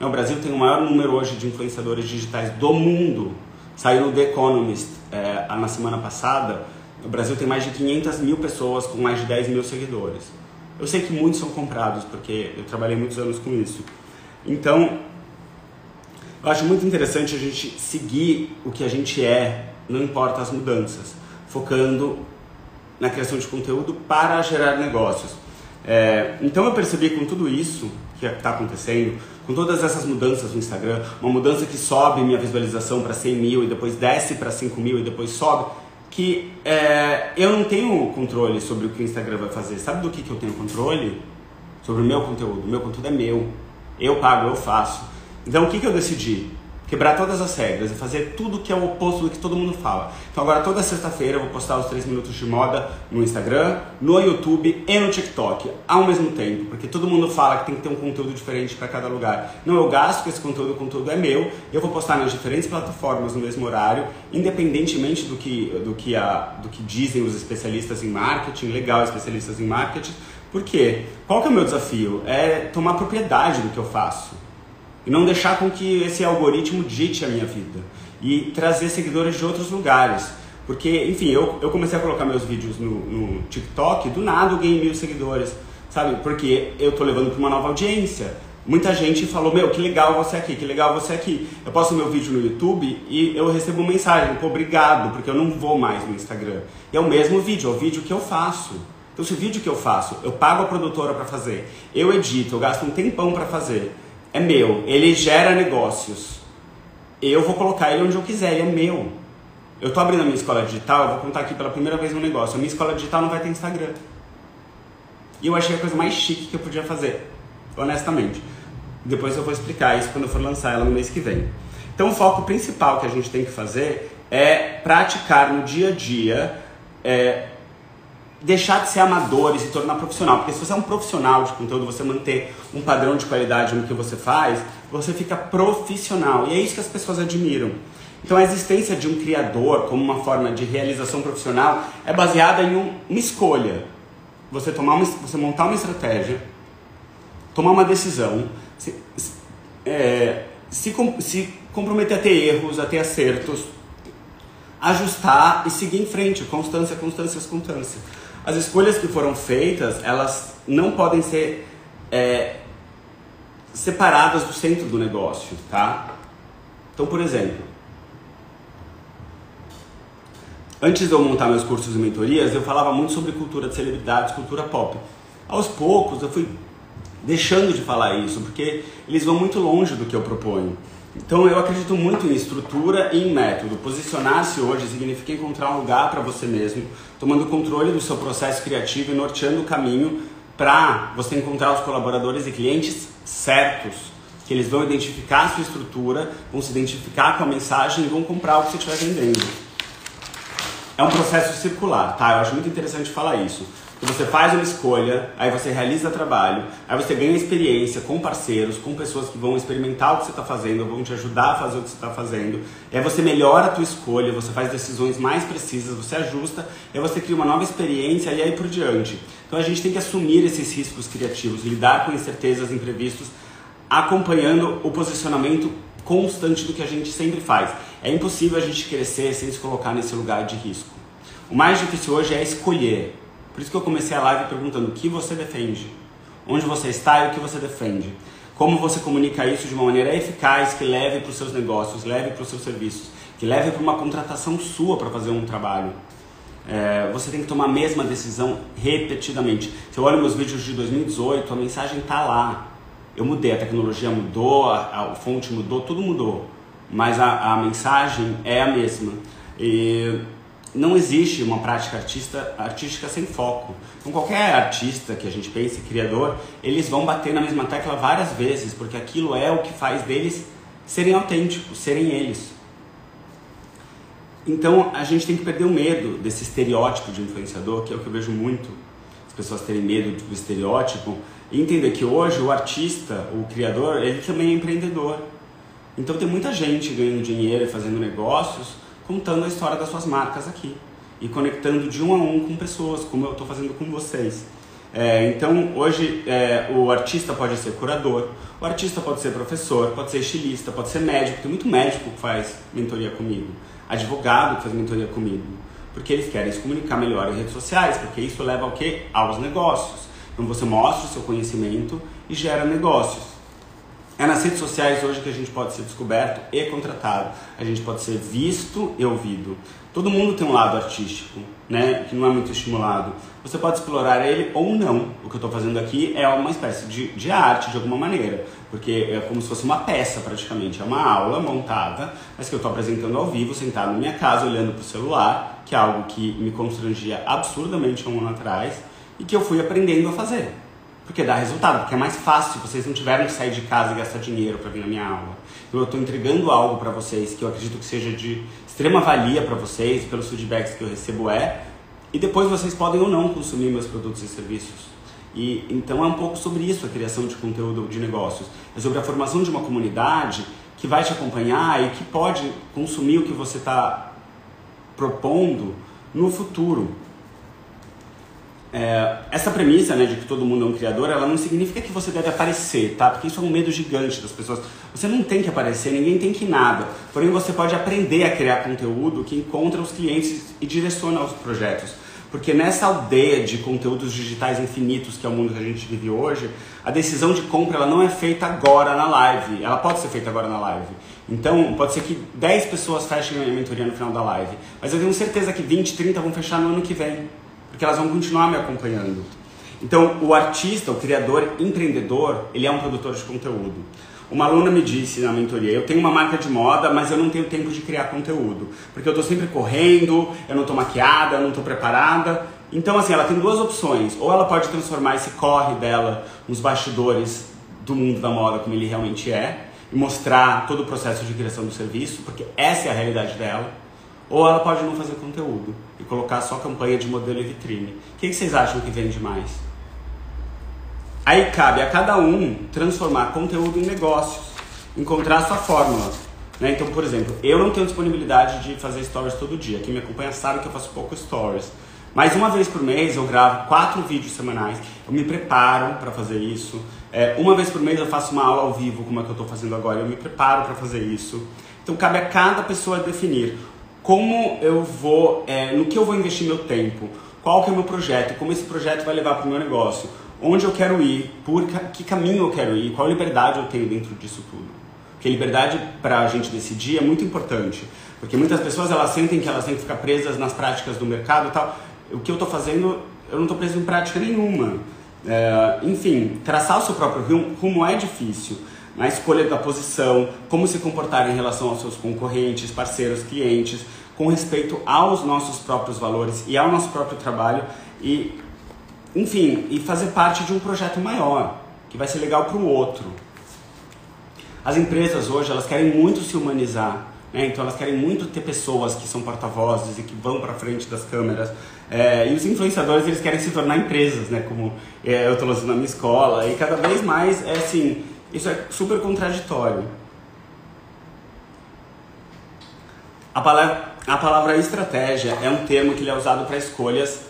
O Brasil tem o maior número hoje de influenciadores digitais do mundo. Saiu no The Economist é, na semana passada. O Brasil tem mais de 500 mil pessoas com mais de 10 mil seguidores. Eu sei que muitos são comprados, porque eu trabalhei muitos anos com isso. Então, eu acho muito interessante a gente seguir o que a gente é, não importa as mudanças, focando na criação de conteúdo para gerar negócios. É, então eu percebi com tudo isso que está acontecendo, com todas essas mudanças no Instagram, uma mudança que sobe minha visualização para 100 mil e depois desce para 5 mil e depois sobe, que é, eu não tenho controle sobre o que o Instagram vai fazer. Sabe do que, que eu tenho controle? Sobre o meu conteúdo. O meu conteúdo é meu. Eu pago, eu faço. Então o que, que eu decidi? Quebrar todas as regras e fazer tudo que é o oposto do que todo mundo fala. Então agora toda sexta-feira eu vou postar os 3 minutos de moda no Instagram, no YouTube e no TikTok ao mesmo tempo, porque todo mundo fala que tem que ter um conteúdo diferente para cada lugar. Não, eu gasto com esse conteúdo, o conteúdo é meu, eu vou postar nas diferentes plataformas no mesmo horário, independentemente do que, do que, a, do que dizem os especialistas em marketing, legal especialistas em marketing. Por quê? Qual que é o meu desafio? É tomar propriedade do que eu faço e não deixar com que esse algoritmo dite a minha vida e trazer seguidores de outros lugares. Porque, enfim, eu, eu comecei a colocar meus vídeos no, no TikTok, do nada eu ganhei mil seguidores, sabe? Porque eu tô levando para uma nova audiência. Muita gente falou, meu, que legal você aqui, que legal você aqui. Eu posto meu vídeo no YouTube e eu recebo mensagem, pô, obrigado, porque eu não vou mais no Instagram. E é o mesmo vídeo, é o vídeo que eu faço. Então, se o vídeo que eu faço, eu pago a produtora para fazer, eu edito, eu gasto um tempão para fazer é meu, ele gera negócios. Eu vou colocar ele onde eu quiser, ele é meu. Eu tô abrindo a minha escola digital, eu vou contar aqui pela primeira vez um negócio. A minha escola digital não vai ter Instagram. E eu achei a coisa mais chique que eu podia fazer, honestamente. Depois eu vou explicar isso quando eu for lançar ela no mês que vem. Então o foco principal que a gente tem que fazer é praticar no dia a dia, é, deixar de ser amador e se tornar profissional. Porque se você é um profissional de conteúdo, você manter um padrão de qualidade no que você faz, você fica profissional. E é isso que as pessoas admiram. Então a existência de um criador como uma forma de realização profissional é baseada em um, uma escolha. Você tomar uma, você montar uma estratégia, tomar uma decisão, se, é, se, se comprometer a ter erros, a ter acertos, ajustar e seguir em frente, constância, constância, constância. As escolhas que foram feitas, elas não podem ser é, separadas do centro do negócio, tá? Então, por exemplo, antes de eu montar meus cursos e mentorias, eu falava muito sobre cultura de celebridades, cultura pop. Aos poucos, eu fui deixando de falar isso, porque eles vão muito longe do que eu proponho. Então eu acredito muito em estrutura e em método. Posicionar-se hoje significa encontrar um lugar para você mesmo, tomando controle do seu processo criativo e norteando o caminho para você encontrar os colaboradores e clientes certos, que eles vão identificar a sua estrutura, vão se identificar com a mensagem e vão comprar o que você estiver vendendo. É um processo circular, tá? Eu acho muito interessante falar isso. Você faz uma escolha, aí você realiza trabalho, aí você ganha experiência com parceiros, com pessoas que vão experimentar o que você está fazendo, vão te ajudar a fazer o que você está fazendo. Aí você melhora a tua escolha, você faz decisões mais precisas, você ajusta, aí você cria uma nova experiência e aí por diante. Então a gente tem que assumir esses riscos criativos, lidar com incertezas, imprevistos, acompanhando o posicionamento constante do que a gente sempre faz. É impossível a gente crescer sem se colocar nesse lugar de risco. O mais difícil hoje é escolher por isso que eu comecei a live perguntando o que você defende, onde você está e o que você defende. Como você comunica isso de uma maneira eficaz que leve para os seus negócios, leve para os seus serviços, que leve para uma contratação sua para fazer um trabalho. É, você tem que tomar a mesma decisão repetidamente. Se eu olho meus vídeos de 2018, a mensagem está lá. Eu mudei, a tecnologia mudou, a, a fonte mudou, tudo mudou. Mas a, a mensagem é a mesma. E não existe uma prática artista, artística sem foco. Então, qualquer artista que a gente pense, criador, eles vão bater na mesma tecla várias vezes, porque aquilo é o que faz deles serem autênticos, serem eles. Então, a gente tem que perder o medo desse estereótipo de influenciador, que é o que eu vejo muito, as pessoas terem medo do estereótipo, e entender que hoje o artista, o criador, ele também é empreendedor. Então, tem muita gente ganhando dinheiro e fazendo negócios contando a história das suas marcas aqui e conectando de um a um com pessoas, como eu estou fazendo com vocês. É, então, hoje, é, o artista pode ser curador, o artista pode ser professor, pode ser estilista, pode ser médico. Tem muito médico que faz mentoria comigo, advogado que faz mentoria comigo, porque eles querem se comunicar melhor em redes sociais, porque isso leva ao quê? Aos negócios. Então, você mostra o seu conhecimento e gera negócios. É nas redes sociais hoje que a gente pode ser descoberto e contratado. A gente pode ser visto e ouvido. Todo mundo tem um lado artístico, né, que não é muito estimulado. Você pode explorar ele ou não. O que eu estou fazendo aqui é uma espécie de, de arte, de alguma maneira. Porque é como se fosse uma peça, praticamente. É uma aula montada, mas que eu estou apresentando ao vivo, sentado na minha casa, olhando para o celular, que é algo que me constrangia absurdamente um ano atrás e que eu fui aprendendo a fazer. Porque dá resultado, porque é mais fácil, vocês não tiveram que sair de casa e gastar dinheiro para vir na minha aula. Eu estou entregando algo para vocês que eu acredito que seja de extrema valia para vocês, pelos feedbacks que eu recebo é, e depois vocês podem ou não consumir meus produtos e serviços. E então é um pouco sobre isso a criação de conteúdo de negócios. É sobre a formação de uma comunidade que vai te acompanhar e que pode consumir o que você está propondo no futuro. É, essa premissa né, de que todo mundo é um criador, ela não significa que você deve aparecer, tá? Porque isso é um medo gigante das pessoas. Você não tem que aparecer, ninguém tem que nada. Porém, você pode aprender a criar conteúdo que encontra os clientes e direciona os projetos. Porque nessa aldeia de conteúdos digitais infinitos que é o mundo que a gente vive hoje, a decisão de compra ela não é feita agora na live. Ela pode ser feita agora na live. Então, pode ser que 10 pessoas fechem a mentoria no final da live. Mas eu tenho certeza que 20, 30 vão fechar no ano que vem porque elas vão continuar me acompanhando. Então, o artista, o criador, empreendedor, ele é um produtor de conteúdo. Uma aluna me disse na mentoria: eu tenho uma marca de moda, mas eu não tenho tempo de criar conteúdo, porque eu estou sempre correndo, eu não estou maquiada, eu não estou preparada. Então, assim, ela tem duas opções: ou ela pode transformar esse corre dela nos bastidores do mundo da moda como ele realmente é e mostrar todo o processo de criação do serviço, porque essa é a realidade dela. Ou ela pode não fazer conteúdo e colocar só campanha de modelo e vitrine. O que vocês acham que vende mais? Aí cabe a cada um transformar conteúdo em negócios, encontrar a sua fórmula. Né? Então, por exemplo, eu não tenho disponibilidade de fazer stories todo dia. Quem me acompanha sabe que eu faço pouco stories. Mas uma vez por mês eu gravo quatro vídeos semanais. Eu me preparo para fazer isso. É, uma vez por mês eu faço uma aula ao vivo, como é que eu estou fazendo agora. Eu me preparo para fazer isso. Então cabe a cada pessoa definir como eu vou, é, no que eu vou investir meu tempo, qual que é o meu projeto, como esse projeto vai levar para o meu negócio, onde eu quero ir, por que caminho eu quero ir, qual liberdade eu tenho dentro disso tudo. Porque liberdade para a gente decidir é muito importante, porque muitas pessoas elas sentem que elas têm que ficar presas nas práticas do mercado e tal. O que eu estou fazendo, eu não estou preso em prática nenhuma. É, enfim, traçar o seu próprio rumo é difícil na escolha da posição, como se comportar em relação aos seus concorrentes, parceiros, clientes, com respeito aos nossos próprios valores e ao nosso próprio trabalho e, enfim, e fazer parte de um projeto maior que vai ser legal para o outro. As empresas hoje elas querem muito se humanizar, né? então elas querem muito ter pessoas que são porta-vozes e que vão para frente das câmeras. É, e os influenciadores eles querem se tornar empresas, né? como é, eu estou lançando na minha escola e cada vez mais é assim isso é super contraditório. A palavra, a palavra estratégia é um termo que é usado para escolhas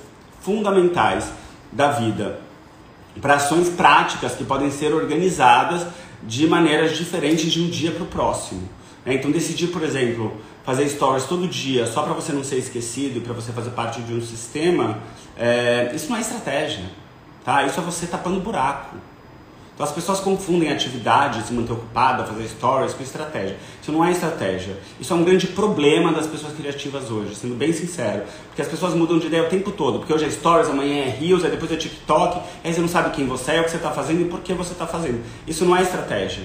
fundamentais da vida, para ações práticas que podem ser organizadas de maneiras diferentes de um dia para o próximo. Né? Então, decidir, por exemplo, fazer stories todo dia só para você não ser esquecido e para você fazer parte de um sistema, é, isso não é estratégia. Tá? Isso é você tapando buraco. Então as pessoas confundem atividade, se manter ocupada, fazer stories com estratégia. Isso não é estratégia. Isso é um grande problema das pessoas criativas hoje, sendo bem sincero. Porque as pessoas mudam de ideia o tempo todo. Porque hoje é stories, amanhã é reels, aí depois é TikTok, aí você não sabe quem você é, o que você está fazendo e por que você está fazendo. Isso não é estratégia.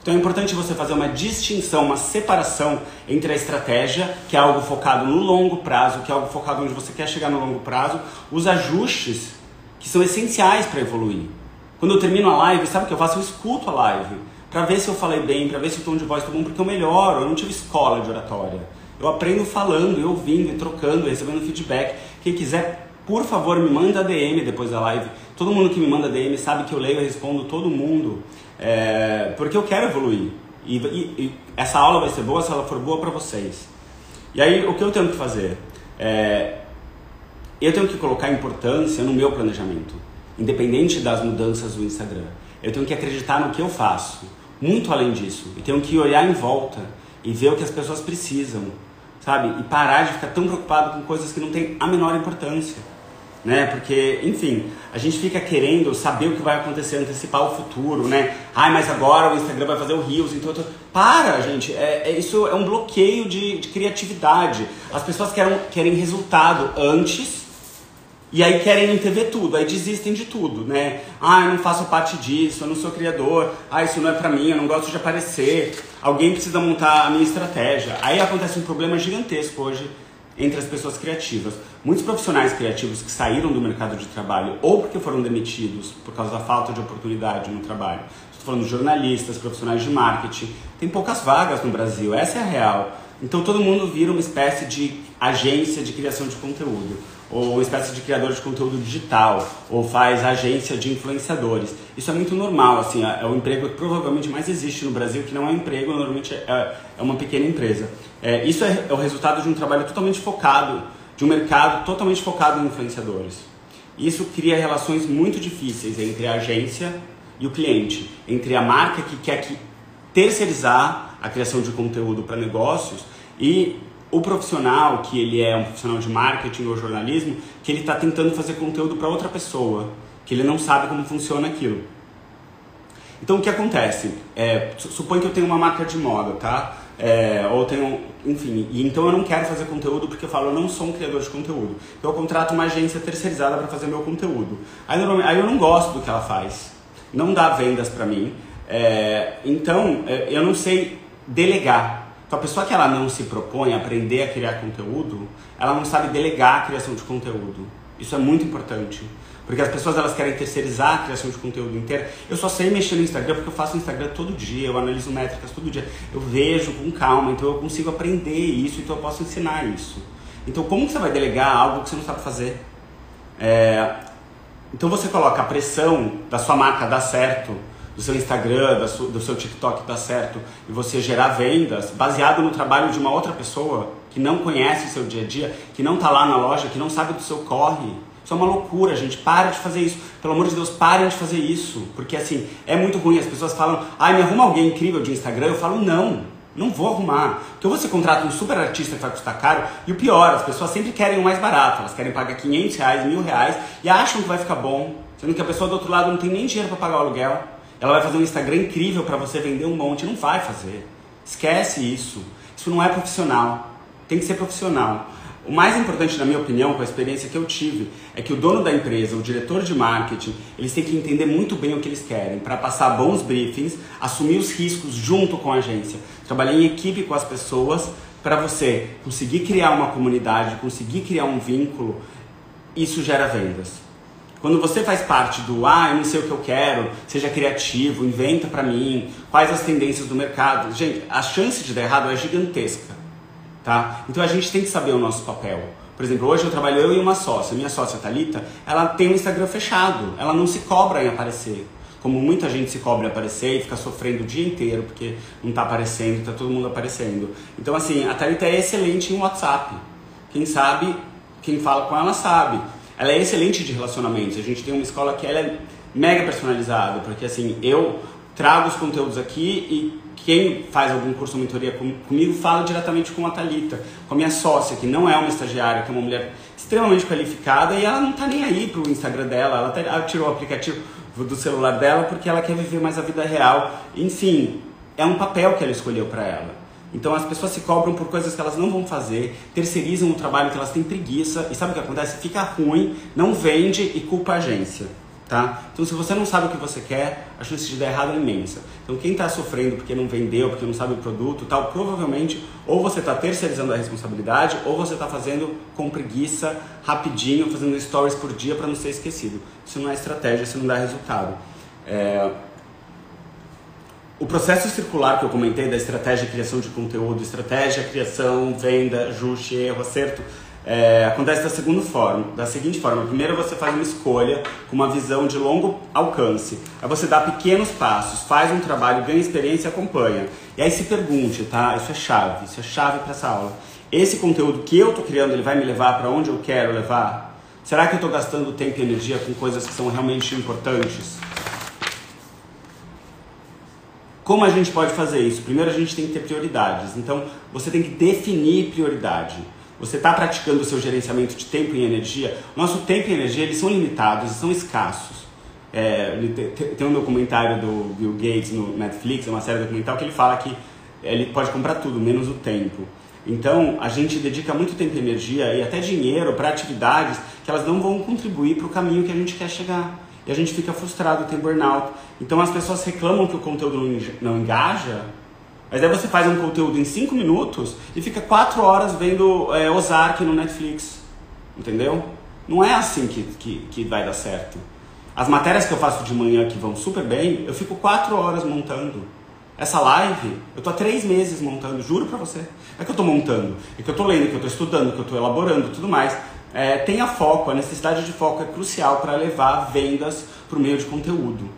Então é importante você fazer uma distinção, uma separação entre a estratégia, que é algo focado no longo prazo, que é algo focado onde você quer chegar no longo prazo, os ajustes que são essenciais para evoluir. Quando eu termino a live, sabe o que eu faço? Eu escuto a live. Pra ver se eu falei bem, pra ver se o tom de voz tá bom, porque eu melhoro. Eu não tive escola de oratória. Eu aprendo falando, e ouvindo, trocando, recebendo feedback. Quem quiser, por favor, me manda DM depois da live. Todo mundo que me manda DM sabe que eu leio e respondo todo mundo. É, porque eu quero evoluir. E, e, e, essa aula vai ser boa se ela for boa para vocês. E aí, o que eu tenho que fazer? É, eu tenho que colocar importância no meu planejamento independente das mudanças do Instagram. Eu tenho que acreditar no que eu faço, muito além disso. Eu tenho que olhar em volta e ver o que as pessoas precisam, sabe? E parar de ficar tão preocupado com coisas que não têm a menor importância. Né? Porque, enfim, a gente fica querendo saber o que vai acontecer, antecipar o futuro, né? Ai, mas agora o Instagram vai fazer o Reels, então... Tô... Para, gente! É, é, isso é um bloqueio de, de criatividade. As pessoas querem, querem resultado antes e aí querem ver tudo, aí desistem de tudo, né? Ah, eu não faço parte disso, eu não sou criador, ah, isso não é pra mim, eu não gosto de aparecer, alguém precisa montar a minha estratégia. Aí acontece um problema gigantesco hoje entre as pessoas criativas. Muitos profissionais criativos que saíram do mercado de trabalho ou porque foram demitidos por causa da falta de oportunidade no trabalho. Estou falando de jornalistas, profissionais de marketing. Tem poucas vagas no Brasil, essa é a real. Então todo mundo vira uma espécie de agência de criação de conteúdo ou uma espécie de criador de conteúdo digital, ou faz agência de influenciadores. Isso é muito normal, assim, é, é o emprego que provavelmente mais existe no Brasil, que não é emprego, normalmente é, é uma pequena empresa. É, isso é, é o resultado de um trabalho totalmente focado, de um mercado totalmente focado em influenciadores. Isso cria relações muito difíceis entre a agência e o cliente, entre a marca que quer que terceirizar a criação de conteúdo para negócios e o profissional, que ele é um profissional de marketing ou jornalismo, que ele está tentando fazer conteúdo para outra pessoa, que ele não sabe como funciona aquilo. Então o que acontece? É, que eu tenho uma marca de moda, tá? É, ou tenho, enfim, e então eu não quero fazer conteúdo porque eu falo, eu não sou um criador de conteúdo. Então eu contrato uma agência terceirizada para fazer meu conteúdo. Aí, aí, eu não gosto do que ela faz, não dá vendas para mim, é, então é, eu não sei delegar. Então a pessoa que ela não se propõe a aprender a criar conteúdo, ela não sabe delegar a criação de conteúdo. Isso é muito importante. Porque as pessoas elas querem terceirizar a criação de conteúdo inteiro. Eu só sei mexer no Instagram porque eu faço Instagram todo dia, eu analiso métricas todo dia. Eu vejo com calma, então eu consigo aprender isso, então eu posso ensinar isso. Então como que você vai delegar algo que você não sabe fazer? É... Então você coloca a pressão da sua marca dar certo, do seu Instagram, do seu TikTok dar certo, e você gerar vendas baseado no trabalho de uma outra pessoa que não conhece o seu dia a dia, que não está lá na loja, que não sabe do seu corre isso é uma loucura, gente. Para de fazer isso. Pelo amor de Deus, parem de fazer isso. Porque assim, é muito ruim. As pessoas falam, ai, me arruma alguém incrível de Instagram. Eu falo, não, não vou arrumar. Porque você contrata um super artista que vai custar caro. E o pior, as pessoas sempre querem o mais barato. Elas querem pagar 500 reais, mil reais e acham que vai ficar bom. Sendo que a pessoa do outro lado não tem nem dinheiro para pagar o aluguel. Ela vai fazer um Instagram incrível para você vender um monte. Não vai fazer. Esquece isso. Isso não é profissional. Tem que ser profissional. O mais importante, na minha opinião, com a experiência que eu tive, é que o dono da empresa, o diretor de marketing, eles têm que entender muito bem o que eles querem para passar bons briefings, assumir os riscos junto com a agência, trabalhar em equipe com as pessoas para você conseguir criar uma comunidade, conseguir criar um vínculo. Isso gera vendas. Quando você faz parte do ah, eu não sei o que eu quero, seja criativo, inventa para mim, quais as tendências do mercado, gente, a chance de dar errado é gigantesca. Tá? Então a gente tem que saber o nosso papel. Por exemplo, hoje eu trabalho eu e uma sócia. Minha sócia Talita, ela tem um Instagram fechado. Ela não se cobra em aparecer. Como muita gente se cobra em aparecer e fica sofrendo o dia inteiro porque não está aparecendo, está todo mundo aparecendo. Então assim, a Talita é excelente em WhatsApp. Quem sabe, quem fala com ela sabe. Ela é excelente de relacionamentos. A gente tem uma escola que ela é mega personalizada, porque assim, eu trago os conteúdos aqui e quem faz algum curso ou mentoria com, comigo fala diretamente com a Talita, com a minha sócia, que não é uma estagiária, que é uma mulher extremamente qualificada e ela não está nem aí pro Instagram dela, ela, tá, ela tirou o aplicativo do celular dela porque ela quer viver mais a vida real. Enfim, é um papel que ela escolheu para ela. Então as pessoas se cobram por coisas que elas não vão fazer, terceirizam o trabalho que elas têm preguiça e sabe o que acontece? Fica ruim, não vende e culpa a agência. Tá? Então, se você não sabe o que você quer, a chance de dar errado é imensa. Então, quem está sofrendo porque não vendeu, porque não sabe o produto, tal, provavelmente ou você está terceirizando a responsabilidade, ou você está fazendo com preguiça, rapidinho, fazendo stories por dia para não ser esquecido. Isso não é estratégia, isso não dá resultado. É... O processo circular que eu comentei da estratégia criação de conteúdo, estratégia, criação, venda, ajuste, erro, acerto, é, acontece da, segunda forma, da seguinte forma: primeiro você faz uma escolha com uma visão de longo alcance. Aí você dá pequenos passos, faz um trabalho, ganha experiência e acompanha. E aí se pergunte, tá? Isso é chave, isso é chave para essa aula. Esse conteúdo que eu estou criando, ele vai me levar para onde eu quero levar? Será que eu estou gastando tempo e energia com coisas que são realmente importantes? Como a gente pode fazer isso? Primeiro a gente tem que ter prioridades. Então você tem que definir prioridade você está praticando o seu gerenciamento de tempo e energia, nosso tempo e energia eles são limitados, são escassos. É, tem um documentário do Bill Gates no Netflix, é uma série documental que ele fala que ele pode comprar tudo, menos o tempo. Então, a gente dedica muito tempo e energia e até dinheiro para atividades que elas não vão contribuir para o caminho que a gente quer chegar. E a gente fica frustrado, tem burnout. Então, as pessoas reclamam que o conteúdo não engaja, mas aí você faz um conteúdo em 5 minutos e fica 4 horas vendo é, Ozark no Netflix. Entendeu? Não é assim que, que, que vai dar certo. As matérias que eu faço de manhã que vão super bem, eu fico 4 horas montando. Essa live, eu tô há 3 meses montando, juro pra você. É que eu tô montando, é que eu tô lendo, que eu tô estudando, que eu tô elaborando tudo mais. É, tenha foco, a necessidade de foco é crucial para levar vendas por meio de conteúdo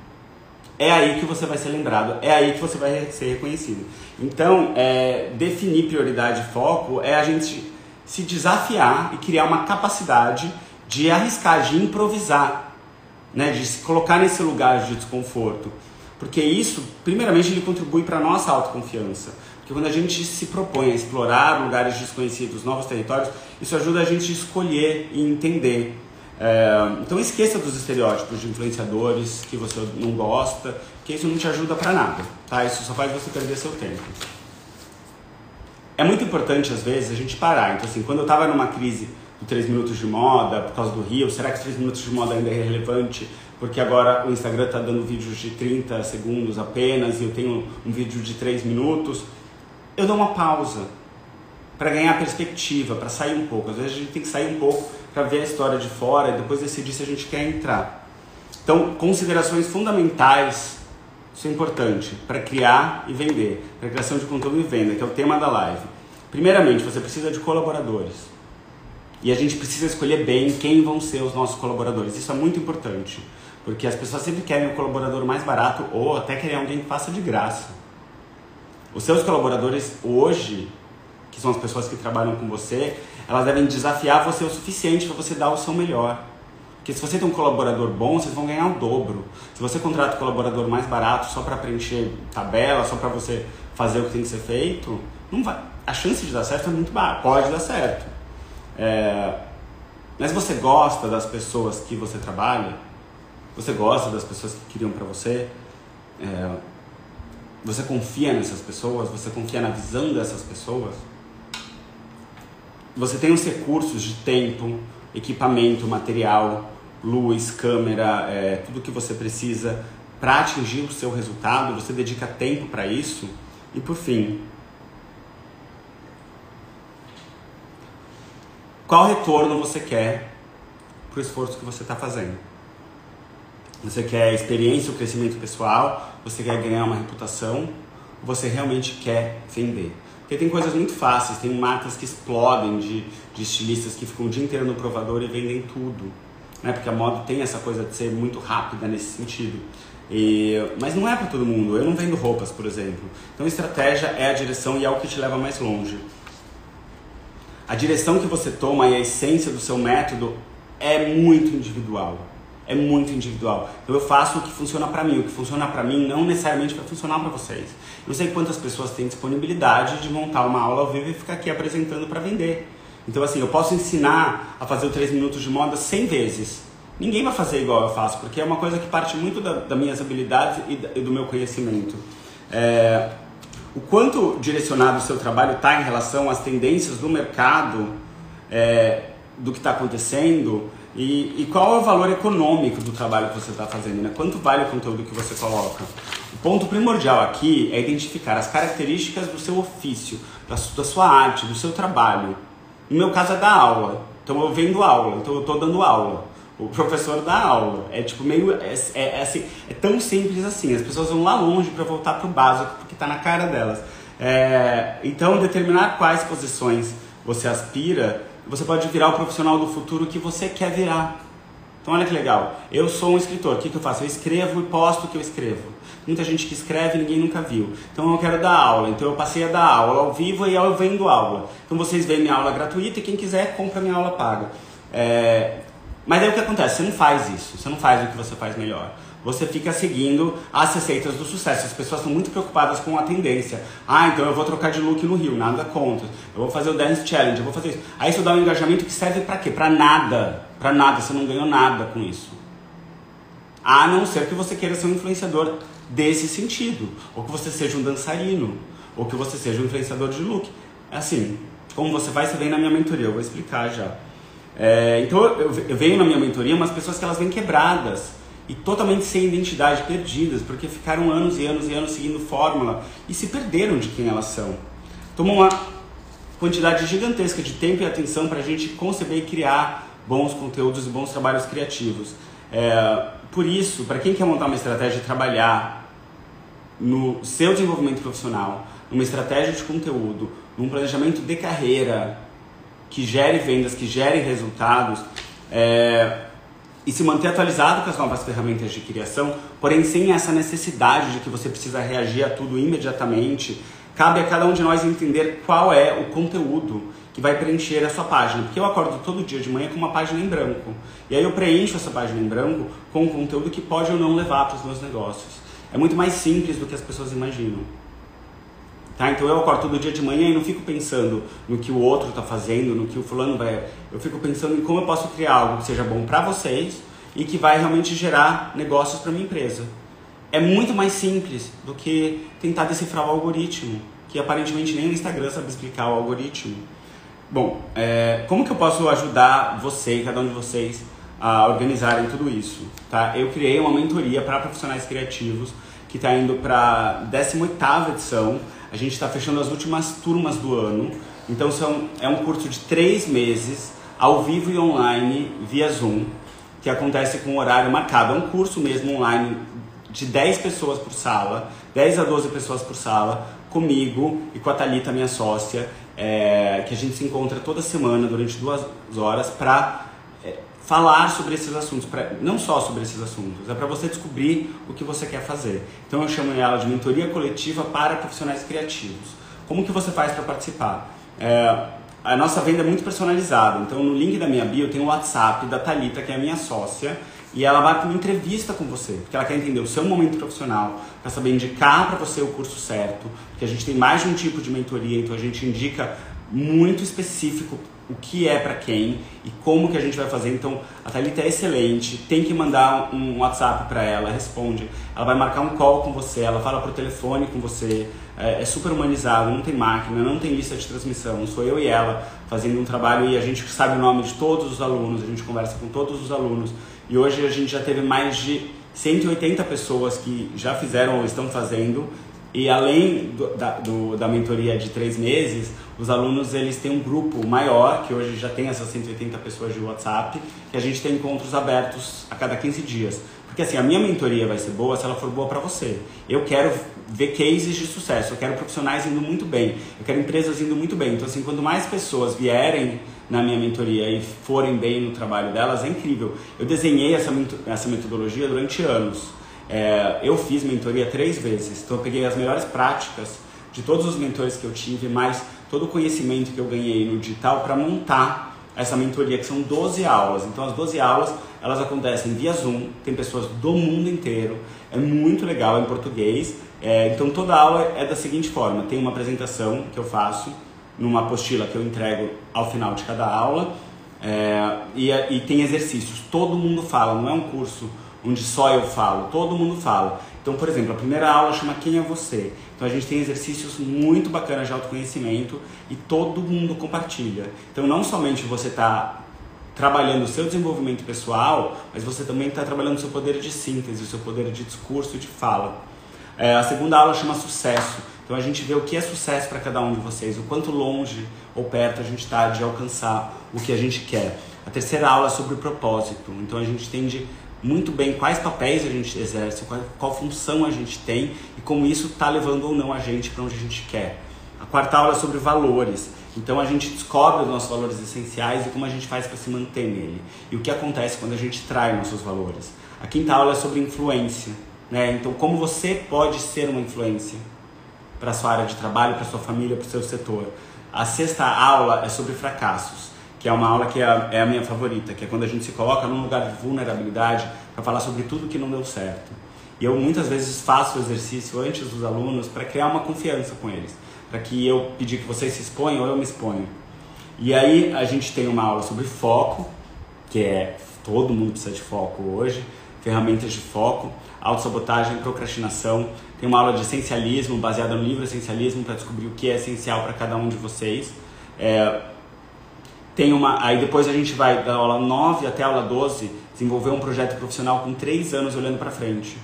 é aí que você vai ser lembrado, é aí que você vai ser reconhecido. Então, é, definir prioridade e foco é a gente se desafiar e criar uma capacidade de arriscar, de improvisar, né, de se colocar nesse lugar de desconforto. Porque isso, primeiramente, ele contribui para a nossa autoconfiança. Porque quando a gente se propõe a explorar lugares desconhecidos, novos territórios, isso ajuda a gente a escolher e entender é, então esqueça dos estereótipos de influenciadores que você não gosta, que isso não te ajuda para nada, tá? Isso só faz você perder seu tempo. É muito importante às vezes a gente parar. Então assim, quando eu estava numa crise do 3 minutos de moda por causa do Rio, será que 3 minutos de moda ainda é relevante? Porque agora o Instagram está dando vídeos de 30 segundos apenas e eu tenho um vídeo de 3 minutos. Eu dou uma pausa para ganhar perspectiva, para sair um pouco. Às vezes a gente tem que sair um pouco para ver a história de fora e depois decidir se a gente quer entrar. Então, considerações fundamentais, isso é importante, para criar e vender, para criação de conteúdo e venda, que é o tema da live. Primeiramente, você precisa de colaboradores. E a gente precisa escolher bem quem vão ser os nossos colaboradores. Isso é muito importante, porque as pessoas sempre querem um colaborador mais barato ou até querem alguém que faça de graça. Os seus colaboradores hoje, que são as pessoas que trabalham com você, elas devem desafiar você o suficiente para você dar o seu melhor. Porque se você tem um colaborador bom, vocês vão ganhar o dobro. Se você contrata um colaborador mais barato só para preencher tabela, só para você fazer o que tem que ser feito, não vai. A chance de dar certo é muito baixa. Pode dar certo. É... Mas você gosta das pessoas que você trabalha? Você gosta das pessoas que criam para você? É... Você confia nessas pessoas? Você confia na visão dessas pessoas? Você tem os recursos de tempo, equipamento, material, luz, câmera, é, tudo que você precisa para atingir o seu resultado, você dedica tempo para isso. E por fim, qual retorno você quer para o esforço que você está fazendo? Você quer experiência, o crescimento pessoal? Você quer ganhar uma reputação? Ou você realmente quer vender? Porque tem coisas muito fáceis, tem marcas que explodem de, de estilistas que ficam o dia inteiro no provador e vendem tudo né? Porque a moda tem essa coisa de ser muito rápida nesse sentido. E, mas não é para todo mundo. Eu não vendo roupas, por exemplo. Então, estratégia é a direção e é o que te leva mais longe. A direção que você toma e a essência do seu método é muito individual. É muito individual. Então eu faço o que funciona para mim. O que funciona para mim não necessariamente vai funcionar para vocês. Eu sei quantas pessoas têm disponibilidade de montar uma aula ao vivo e ficar aqui apresentando para vender. Então, assim, eu posso ensinar a fazer o 3 minutos de moda 100 vezes. Ninguém vai fazer igual eu faço, porque é uma coisa que parte muito da, das minhas habilidades e, do meu conhecimento. É, o quanto direcionado o seu trabalho está em relação às tendências do mercado, é, do que está acontecendo, e, e, qual é o valor econômico do trabalho que você está fazendo, né? quanto vale o conteúdo que você coloca. O ponto primordial aqui é identificar as características do seu ofício, da, da sua arte, do seu trabalho. No meu caso é dar aula. Então eu vendo aula, então eu estou dando aula. O professor dá aula. É tipo meio. É, é, é, assim, é tão simples assim. As pessoas vão lá longe para voltar para o básico, porque está na cara delas. É, então, determinar quais posições você aspira, você pode virar o profissional do futuro que você quer virar. Então, olha que legal. Eu sou um escritor. O que, que eu faço? Eu escrevo e posto o que eu escrevo muita gente que escreve ninguém nunca viu. Então eu quero dar aula, então eu passei a dar aula ao vivo e eu vendo aula. Então vocês veem minha aula gratuita e quem quiser compra minha aula paga. É... Mas aí o que acontece? Você não faz isso, você não faz o que você faz melhor. Você fica seguindo as receitas do sucesso. As pessoas estão muito preocupadas com a tendência. Ah, então eu vou trocar de look no Rio, nada contra. Eu vou fazer o Dance Challenge, eu vou fazer isso. Aí isso dá um engajamento que serve para quê? Para nada. Para nada, você não ganhou nada com isso. A não ser que você queira ser um influenciador desse sentido. Ou que você seja um dançarino, ou que você seja um influenciador de look. Assim, como você faz, você vem na minha mentoria, eu vou explicar já. É, então eu, eu venho na minha mentoria umas pessoas que elas vêm quebradas e totalmente sem identidade, perdidas, porque ficaram anos e anos e anos seguindo fórmula e se perderam de quem elas são. Tomam uma quantidade gigantesca de tempo e atenção para a gente conceber e criar bons conteúdos e bons trabalhos criativos. É, por isso, para quem quer montar uma estratégia e trabalhar no seu desenvolvimento profissional, numa estratégia de conteúdo, num planejamento de carreira que gere vendas, que gere resultados, é, e se manter atualizado com as novas ferramentas de criação, porém sem essa necessidade de que você precisa reagir a tudo imediatamente, cabe a cada um de nós entender qual é o conteúdo que vai preencher a sua página. Porque eu acordo todo dia de manhã com uma página em branco. E aí eu preencho essa página em branco com um conteúdo que pode ou não levar para os meus negócios. É muito mais simples do que as pessoas imaginam. Tá? Então eu acordo todo dia de manhã e não fico pensando no que o outro está fazendo, no que o fulano vai. Eu fico pensando em como eu posso criar algo que seja bom para vocês e que vai realmente gerar negócios para minha empresa. É muito mais simples do que tentar decifrar o algoritmo, que aparentemente nem o Instagram sabe explicar o algoritmo. Bom, é, como que eu posso ajudar você, cada um de vocês, a organizarem tudo isso, tá? Eu criei uma mentoria para profissionais criativos que está indo para 18ª edição. A gente está fechando as últimas turmas do ano. Então são, é um curso de três meses, ao vivo e online, via Zoom, que acontece com horário marcado. É um curso mesmo online de 10 pessoas por sala, 10 a 12 pessoas por sala, comigo e com a Thalita, minha sócia, é, que a gente se encontra toda semana durante duas horas para falar sobre esses assuntos, pra, não só sobre esses assuntos, é para você descobrir o que você quer fazer. Então eu chamo ela de mentoria coletiva para profissionais criativos. Como que você faz para participar? É, a nossa venda é muito personalizada, então no link da minha bio tem o WhatsApp da Talita, que é a minha sócia, e ela vai para uma entrevista com você, porque ela quer entender o seu momento profissional, para saber indicar para você o curso certo, porque a gente tem mais de um tipo de mentoria, então a gente indica muito específico o que é para quem e como que a gente vai fazer. Então, a Thalita é excelente, tem que mandar um WhatsApp para ela, responde. Ela vai marcar um call com você, ela fala por telefone com você. É, é, super humanizado, não tem máquina, não tem lista de transmissão. Sou eu e ela fazendo um trabalho e a gente sabe o nome de todos os alunos, a gente conversa com todos os alunos. E hoje a gente já teve mais de 180 pessoas que já fizeram ou estão fazendo e além do, da, do, da mentoria de três meses, os alunos eles têm um grupo maior, que hoje já tem essas 180 pessoas de WhatsApp, que a gente tem encontros abertos a cada 15 dias. Porque assim, a minha mentoria vai ser boa se ela for boa para você. Eu quero ver cases de sucesso, eu quero profissionais indo muito bem, eu quero empresas indo muito bem. Então assim, quanto mais pessoas vierem na minha mentoria e forem bem no trabalho delas, é incrível. Eu desenhei essa, essa metodologia durante anos. É, eu fiz mentoria três vezes, então eu peguei as melhores práticas de todos os mentores que eu tive, mais todo o conhecimento que eu ganhei no digital para montar essa mentoria, que são 12 aulas. Então as 12 aulas, elas acontecem via Zoom, tem pessoas do mundo inteiro, é muito legal é em português. É, então toda aula é da seguinte forma, tem uma apresentação que eu faço, numa apostila que eu entrego ao final de cada aula, é, e, e tem exercícios. Todo mundo fala, não é um curso onde só eu falo, todo mundo fala. Então, por exemplo, a primeira aula chama Quem é Você? Então a gente tem exercícios muito bacanas de autoconhecimento e todo mundo compartilha. Então não somente você está trabalhando o seu desenvolvimento pessoal, mas você também está trabalhando o seu poder de síntese, o seu poder de discurso e de fala. É, a segunda aula chama Sucesso. Então a gente vê o que é sucesso para cada um de vocês, o quanto longe ou perto a gente está de alcançar o que a gente quer. A terceira aula é sobre o propósito. Então a gente entende muito bem quais papéis a gente exerce, qual, qual função a gente tem e como isso está levando ou não a gente para onde a gente quer. A quarta aula é sobre valores. Então a gente descobre os nossos valores essenciais e como a gente faz para se manter nele. E o que acontece quando a gente trai nossos valores. A quinta aula é sobre influência. Né? Então como você pode ser uma influência para sua área de trabalho, para sua família, para o seu setor. A sexta aula é sobre fracassos que é uma aula que é a, é a, minha favorita, que é quando a gente se coloca num lugar de vulnerabilidade para falar sobre tudo que não deu certo. E eu muitas vezes faço o exercício antes dos alunos para criar uma confiança com eles, para que eu pedir que vocês se exponham ou eu me exponho. E aí a gente tem uma aula sobre foco, que é todo mundo precisa de foco hoje, ferramentas de foco, autossabotagem, procrastinação. Tem uma aula de essencialismo baseada no livro Essencialismo para descobrir o que é essencial para cada um de vocês. É, tem uma, aí depois a gente vai da aula 9 até a aula 12 desenvolver um projeto profissional com 3 anos olhando para frente,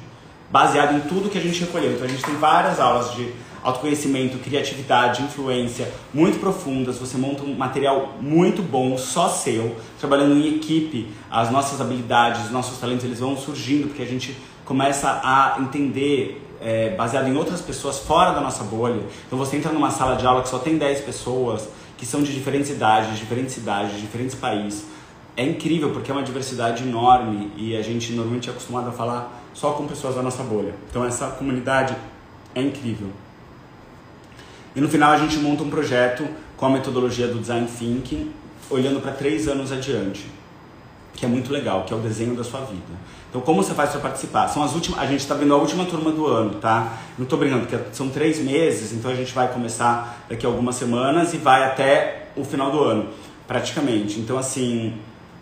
baseado em tudo que a gente recolheu. Então a gente tem várias aulas de autoconhecimento, criatividade, influência muito profundas. Você monta um material muito bom, só seu, trabalhando em equipe. As nossas habilidades, os nossos talentos, eles vão surgindo porque a gente começa a entender é, baseado em outras pessoas fora da nossa bolha. Então você entra numa sala de aula que só tem 10 pessoas que são de diferentes idades, diferentes cidades, diferentes países. É incrível porque é uma diversidade enorme e a gente normalmente é acostumado a falar só com pessoas da nossa bolha. Então essa comunidade é incrível. E no final a gente monta um projeto com a metodologia do Design Thinking, olhando para três anos adiante, que é muito legal, que é o desenho da sua vida. Então, como você faz para participar? São as últimas, a gente está vendo a última turma do ano, tá? Não estou brincando, porque são três meses, então a gente vai começar daqui a algumas semanas e vai até o final do ano, praticamente. Então, assim,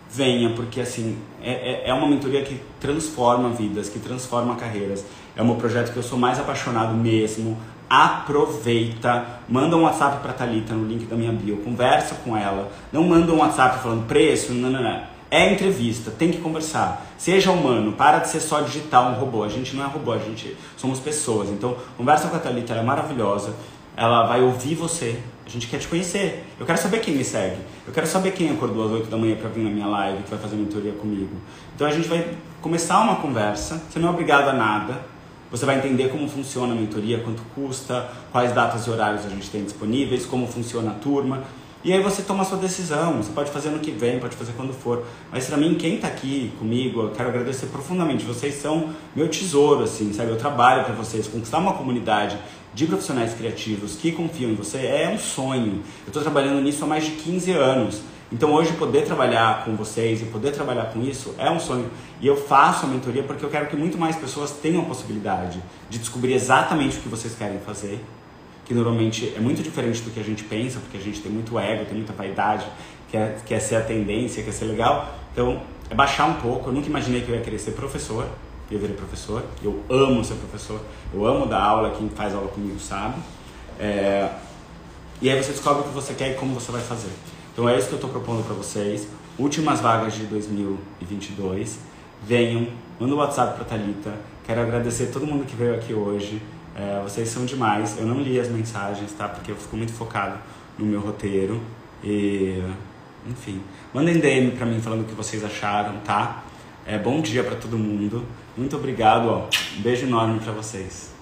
venha, porque assim, é, é, é uma mentoria que transforma vidas, que transforma carreiras. É um projeto que eu sou mais apaixonado mesmo. Aproveita, manda um WhatsApp para Talita no link da minha bio, conversa com ela. Não manda um WhatsApp falando preço, não, não, não É entrevista, tem que conversar. Seja humano, para de ser só digital, um robô. A gente não é robô, a gente somos pessoas. Então, conversa com a Thalita, ela é maravilhosa. Ela vai ouvir você. A gente quer te conhecer. Eu quero saber quem me segue. Eu quero saber quem acordou às 8 da manhã para vir na minha live, que vai fazer mentoria comigo. Então a gente vai começar uma conversa. Você não é obrigado a nada. Você vai entender como funciona a mentoria, quanto custa, quais datas e horários a gente tem disponíveis, como funciona a turma. E aí você toma a sua decisão. Você pode fazer no que vem, pode fazer quando for. Mas para mim, quem está aqui comigo, eu quero agradecer profundamente. Vocês são meu tesouro, assim, sabe? Eu trabalho para vocês. Conquistar uma comunidade de profissionais criativos que confiam em você é um sonho. Eu estou trabalhando nisso há mais de 15 anos. Então hoje poder trabalhar com vocês e poder trabalhar com isso é um sonho. E eu faço a mentoria porque eu quero que muito mais pessoas tenham a possibilidade de descobrir exatamente o que vocês querem fazer que normalmente é muito diferente do que a gente pensa, porque a gente tem muito ego, tem muita vaidade, quer, quer ser a tendência, quer ser legal. Então, é baixar um pouco. Eu nunca imaginei que eu ia querer ser professor, eu virei professor. Eu amo ser professor, eu amo dar aula, quem faz aula comigo sabe. É... E aí você descobre o que você quer e como você vai fazer. Então é isso que eu estou propondo para vocês. Últimas vagas de 2022. Venham, manda o um WhatsApp para Talita. Quero agradecer todo mundo que veio aqui hoje. É, vocês são demais. Eu não li as mensagens, tá? Porque eu fico muito focado no meu roteiro. E, enfim, mandem DM pra mim falando o que vocês acharam, tá? É, bom dia para todo mundo. Muito obrigado, ó. Um beijo enorme para vocês.